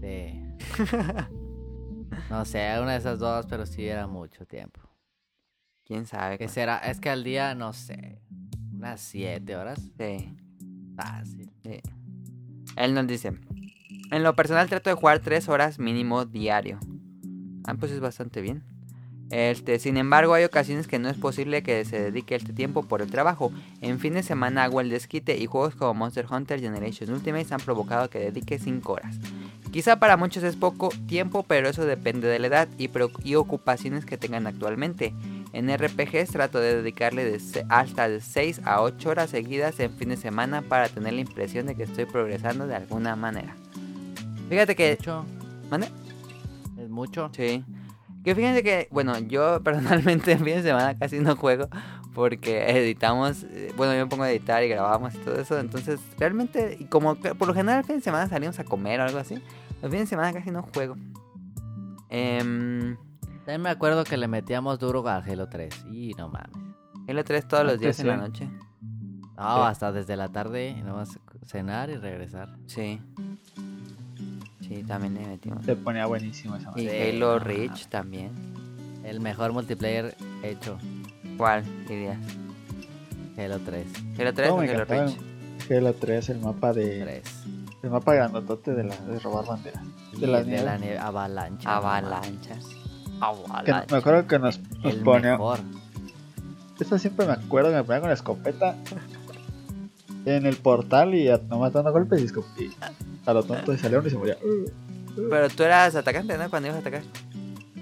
Sí. no sé, una de esas dos, pero sí era mucho tiempo. ¿Quién sabe? ¿Qué cuál? será? Es que al día, no sé, unas siete horas. Sí. Fácil. Sí. Él nos dice, en lo personal trato de jugar 3 horas mínimo diario. Ah, pues es bastante bien. Este, sin embargo, hay ocasiones que no es posible que se dedique este tiempo por el trabajo. En fin de semana hago el desquite y juegos como Monster Hunter Generation Ultimate han provocado que dedique 5 horas. Quizá para muchos es poco tiempo, pero eso depende de la edad y, ocupaciones que tengan actualmente. En RPGs trato de dedicarle hasta de 6 a 8 horas seguidas en fin de semana para tener la impresión de que estoy progresando de alguna manera. Fíjate que... ¿Mucho? ¿Mande? ¿Es mucho? Sí. Que fíjense que, bueno, yo personalmente en fin de semana casi no juego porque editamos, eh, bueno, yo me pongo a editar y grabamos y todo eso, entonces realmente, y como que por lo general el fin de semana salimos a comer o algo así, los fines de semana casi no juego. Em, También me acuerdo que le metíamos duro al Halo 3. Y no mames. Halo 3 todos los Antes días en la sí. noche. No, Sí. hasta desde la tarde, y nomás cenar y regresar. Sí. Sí, también le metimos. Se ponía buenísimo esa Y madre. Halo no Reach también. El mejor multiplayer hecho. ¿Cuál dirías? Halo 3. ¿Halo 3 o ¿Cómo me Halo encantaba Reach? Halo 3, el mapa de. Tres. El mapa grandotote de, la, de robar banderas. De la de nieve. la nieve. Avalancha. no. Avalanchas. Que Avalanchas. me acuerdo que nos, nos El ponía. mejor. Esta siempre me acuerdo que me ponía con la escopeta en el portal y a, nomás dando golpes y, escop- y a lo tonto y salieron y se moría. Pero tú eras atacante, ¿no? Cuando ibas a atacar.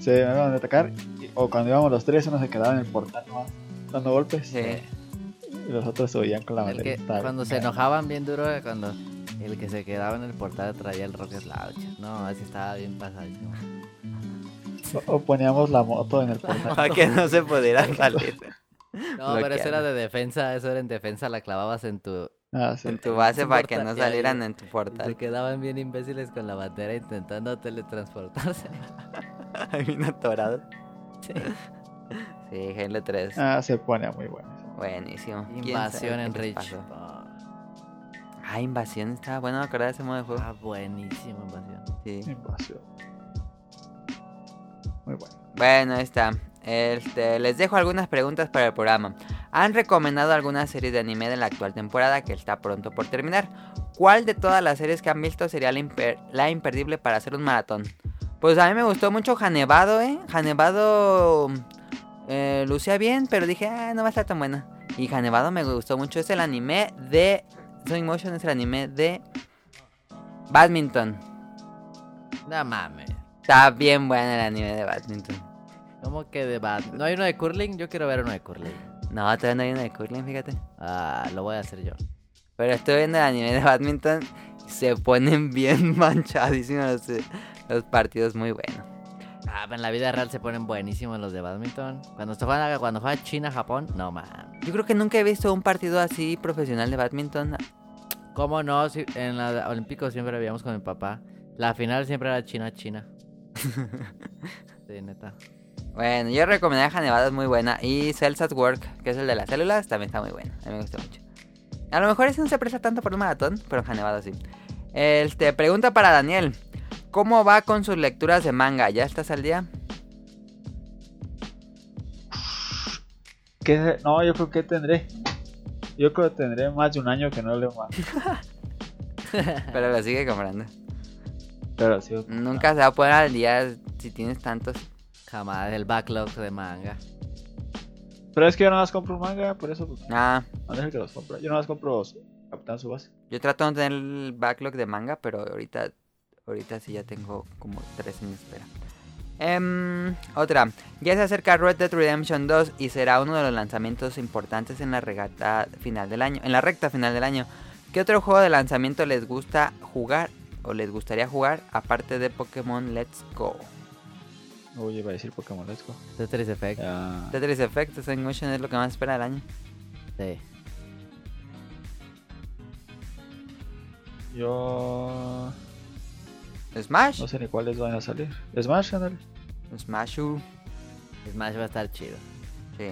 Se me iban a atacar o cuando íbamos los tres uno se quedaba en el portal nomás dando golpes Sí. y los otros se huían con la banderita. cuando se enojaban bien duro, era cuando el que se quedaba en el portal traía el Rocket Launcher. No, así estaba bien pasadísimo. O, o poníamos la moto en el portal. Para que no se pudiera salir. No, pero eso era de defensa, eso era en defensa, la clavabas en tu... Ah, sí. En tu base para que no salieran en tu Se portal. quedaban bien imbéciles con la bandera intentando teletransportarse. Ahí bien atorado. Sí. Sí, Halo 3. Ah, se ponía muy bueno. Buenísimo. ¿Quién Invasión en Rich. Oh, Ah, Invasión. Estaba bueno acordar de ese modo de juego. ah, buenísimo, invasión. Sí. Invasión. Muy bueno. Bueno, ahí está. Este, les dejo algunas preguntas para el programa. ¿Han recomendado alguna serie de anime de la actual temporada que está pronto por terminar? ¿Cuál de todas las series que han visto sería la, imper- la imperdible para hacer un maratón? Pues a mí me gustó mucho Hanevado, ¿eh? Hanevado eh, lucía bien, pero dije, ah, no va a estar tan buena. Y Hanevado me gustó mucho. Es el anime de... Sonic Motion es el anime de... Badminton. No mames. Está bien buena el anime de Badminton. ¿Cómo que de bad? ¿No hay uno de curling? Yo quiero ver uno de curling. No, todavía no hay uno de curling, fíjate. Ah, lo voy a hacer yo. Pero estoy viendo el anime de badminton se ponen bien manchadísimos los, los partidos, muy bueno. Ah, pero en la vida real se ponen buenísimos los de badminton. Cuando se juegan, cuando China, Japón, no mames. Yo creo que nunca he visto un partido así profesional de badminton. ¿Cómo no? Si- en la Olímpicos siempre veíamos con mi papá. La final siempre era China-China. sí, neta. Bueno, yo recomendaría Hanevado, es muy buena. Y Cells at Work, que es el de las células, también está muy bueno. A mí me gustó mucho. A lo mejor ese no se presta tanto por un maratón, pero Hanevado sí. Este, pregunta para Daniel. ¿Cómo va con sus lecturas de manga? ¿Ya estás al día? ¿Qué? No, yo creo que tendré. Yo creo que tendré más de un año que no leo más. Pero lo sigue comprando. Pero sí. Nunca se va a poner al día si tienes tantos. Jamás, el backlog de manga. Pero es que yo no más compro un manga, por eso pues, Ah, no deja que los compro. Yo no más compro Capitán Subasa. Yo trato de no tener el backlog de manga, pero ahorita, ahorita sí ya tengo como tres en espera. Em, otra, ya se acerca Red Dead Redemption 2 y será uno de los lanzamientos importantes en la regata final del año, en la recta final del año. ¿Qué otro juego de lanzamiento les gusta jugar o les gustaría jugar aparte de Pokémon Let's Go? Uy, iba a decir Pokémon Let's Go. Tetris Effect. Tetris Effect, Sonic Motion es lo que más espera del año. Sí. Yo Smash, no sé ni cuáles van a salir. Smash, ándale. Smash U. Smash va a estar chido. Sí.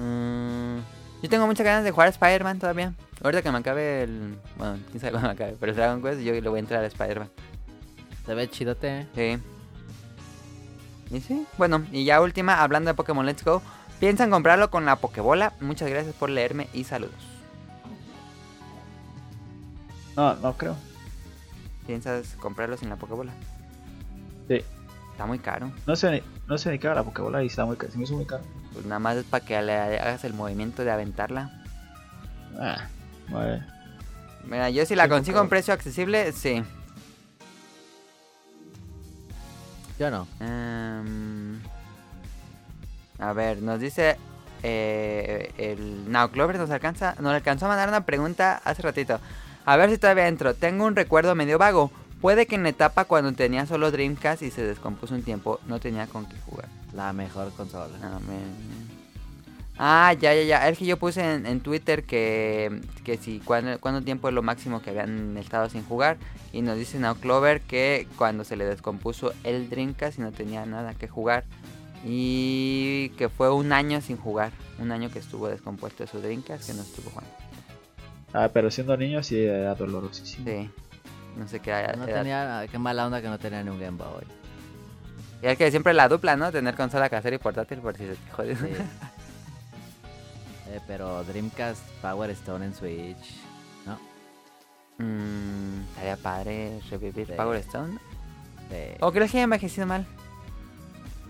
Mm, yo tengo muchas ganas de jugar a Spider-Man todavía. Ahorita que me acabe el. Bueno, quién sabe cuándo me acabe. Pero el Dragon Quest, yo le voy a entrar a Spider-Man. Se ve chidote. Sí. Y sí, bueno, y ya última, hablando de Pokémon Let's Go. ¿Piensan comprarlo con la Pokébola? Muchas gracias por leerme y saludos. No, no creo. ¿Piensas comprarlo sin la Pokébola? Sí. Está muy caro. No sé ni, no sé ni qué haga la Pokébola y está muy caro. Se me hizo muy caro. Pues nada más es para que le hagas el movimiento de aventarla. Ah, vale. Mira, yo si la consigo en precio accesible, sí. Yo no. Em, a ver, nos dice eh, el Now Clover nos alcanza, nos alcanzó a mandar una pregunta hace ratito. A ver si todavía entro. Tengo un recuerdo medio vago. Puede que en la etapa cuando tenía solo Dreamcast y se descompuso un tiempo, no tenía con qué jugar. La mejor consola. Me- Ah, ya, ya, ya. Es que yo puse en, en Twitter que, que si cuánto, cuánto tiempo es lo máximo que habían estado sin jugar. Y nos dice Now Clover que cuando se le descompuso el Dreamcast y no tenía nada que jugar. Y que fue un año sin jugar. Un año que estuvo descompuesto su Dreamcast que no estuvo jugando. Ah, pero siendo niño sí era dolorosísimo. Sí. No sé qué No edad- tenía, qué mala onda que no tenía ni un Game Boy. Y es que siempre la dupla, ¿no? Tener consola casera y portátil por si se te jode. Sí. Eh, pero Dreamcast Power Stone en Switch. No. Mm, estaría padre revivir Sí. Power Stone. Sí. ¿O crees que haya envejecido mal?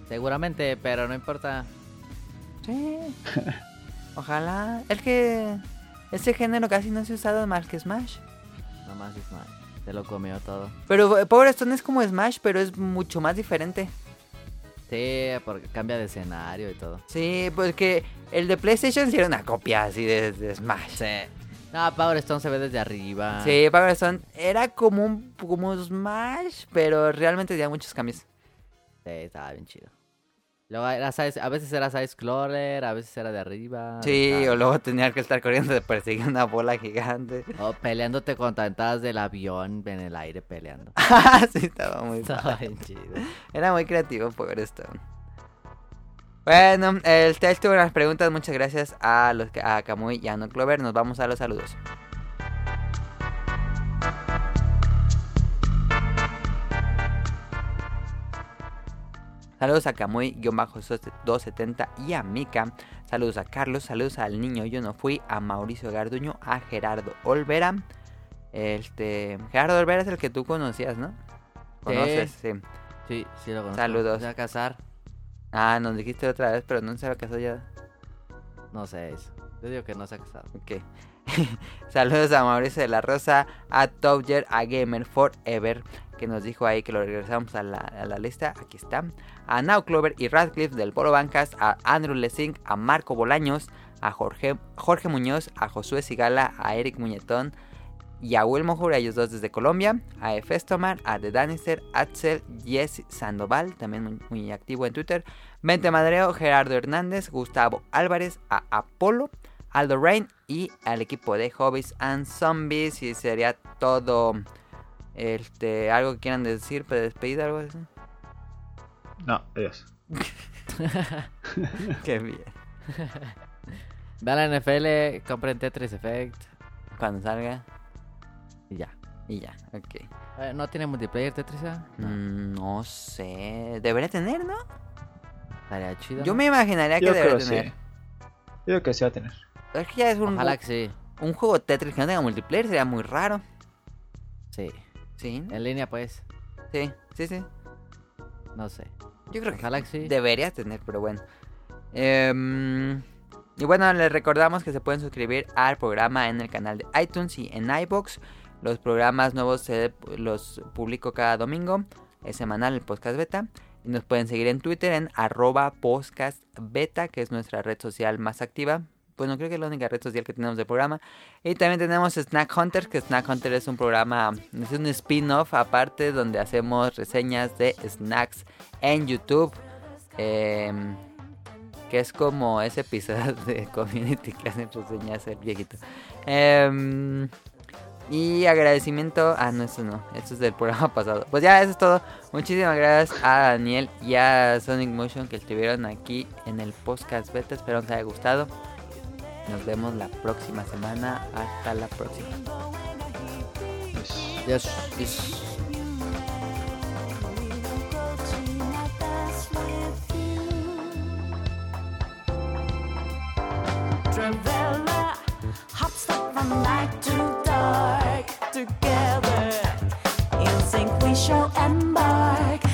Seguramente, pero no importa. Sí. Ojalá. Es que ese género casi no se ha usado más que Smash. Nomás es mal. Se lo comió todo. Pero eh, Power Stone es como Smash, pero es mucho más diferente. Sí, porque cambia de escenario y todo. Sí, porque el de PlayStation sí era una copia así de, de Smash. Sí. No, Power Stone se ve desde arriba. Sí, Power Stone era como un como Smash, pero realmente tenía muchos cambios. Sí, estaba bien chido. Luego era size- a veces era side scroller, a veces era de arriba. Sí, o luego tenía que estar corriendo de perseguir una bola gigante. O peleándote contra ventanas del avión en el aire peleando. sí, estaba muy Estaba bien chido. Era muy creativo Power Stone. Bueno, el test tuvo unas preguntas. Muchas gracias a los que- a Kamui y a No Clover. Nos vamos a los saludos. Saludos a Kamui-270 y a Mika. Saludos a Carlos. Saludos al niño Yo No Fui. A Mauricio Garduño. A Gerardo Olvera. Este. Gerardo Olvera es el que tú conocías, ¿no? ¿Conoces? Sí. Sí, sí lo conozco. Saludos. ¿Se va a casar? Ah, nos dijiste otra vez, pero no se va casado ya. No sé eso. Yo digo que no se ha casado. Ok. Saludos a Mauricio de la Rosa, a Tobjer, a Gamer Forever, que nos dijo ahí que lo regresamos a la, a la lista. Aquí está. A Now Clover y Radcliffe del Polo Bancas, a Andrew Lessing, a Marco Bolaños, a Jorge, Jorge Muñoz, a Josué Sigala, a Eric Muñetón y a Wilmo Jura, ellos dos desde Colombia, a Efestomar, a The Danister, Axel, Jesse Sandoval, también muy, activo en Twitter, Mente Madreo, Gerardo Hernández, Gustavo Álvarez, a Apolo, Aldo Rain y al equipo de Hobbies and Zombies. Y sería todo. Este, algo que quieran decir para despedir, algo así. No, adiós. Qué bien. Ve a la NFL, compren Tetris Effect Cuando salga, y ya. y ya, ok. Eh, ¿No tiene multiplayer Tetris? ah? No. Mm, no sé. Debería tener, ¿no? Estaría chido. Yo ¿no? me imaginaría que Yo debería creo que tener. sí. Yo creo que sí va a tener. Es que ya es un, Ojalá que sí. un juego Tetris que no tenga multiplayer, sería muy raro. Sí. Sí. En línea, pues. sí, sí, sí. No sé. Yo creo que sí. Deberías tener, pero bueno. Em, y bueno, les recordamos que se pueden suscribir al programa en el canal de iTunes y en iBox. Los programas nuevos se los publico cada domingo. Es semanal el podcast beta. Y nos pueden seguir en Twitter en arroba podcast beta, que es nuestra red social más activa. Bueno, creo que es la única red social que tenemos del programa. Y también tenemos Snack Hunter, que Snack Hunter es un programa, es un spin-off aparte donde hacemos reseñas de snacks en YouTube. em, que es como ese episodio de Community que hacen reseñas el viejito. Em, y agradecimiento a no, eso no, esto es del programa pasado. Pues ya, eso es todo. Muchísimas gracias a Daniel y a Sonic Motion que estuvieron aquí en el podcast beta. Espero que les haya gustado. Nos vemos la próxima semana. Hasta la próxima. Pues, Yes, yes. Traveler, hop stop from night to dark. Together, in sync we shall embark.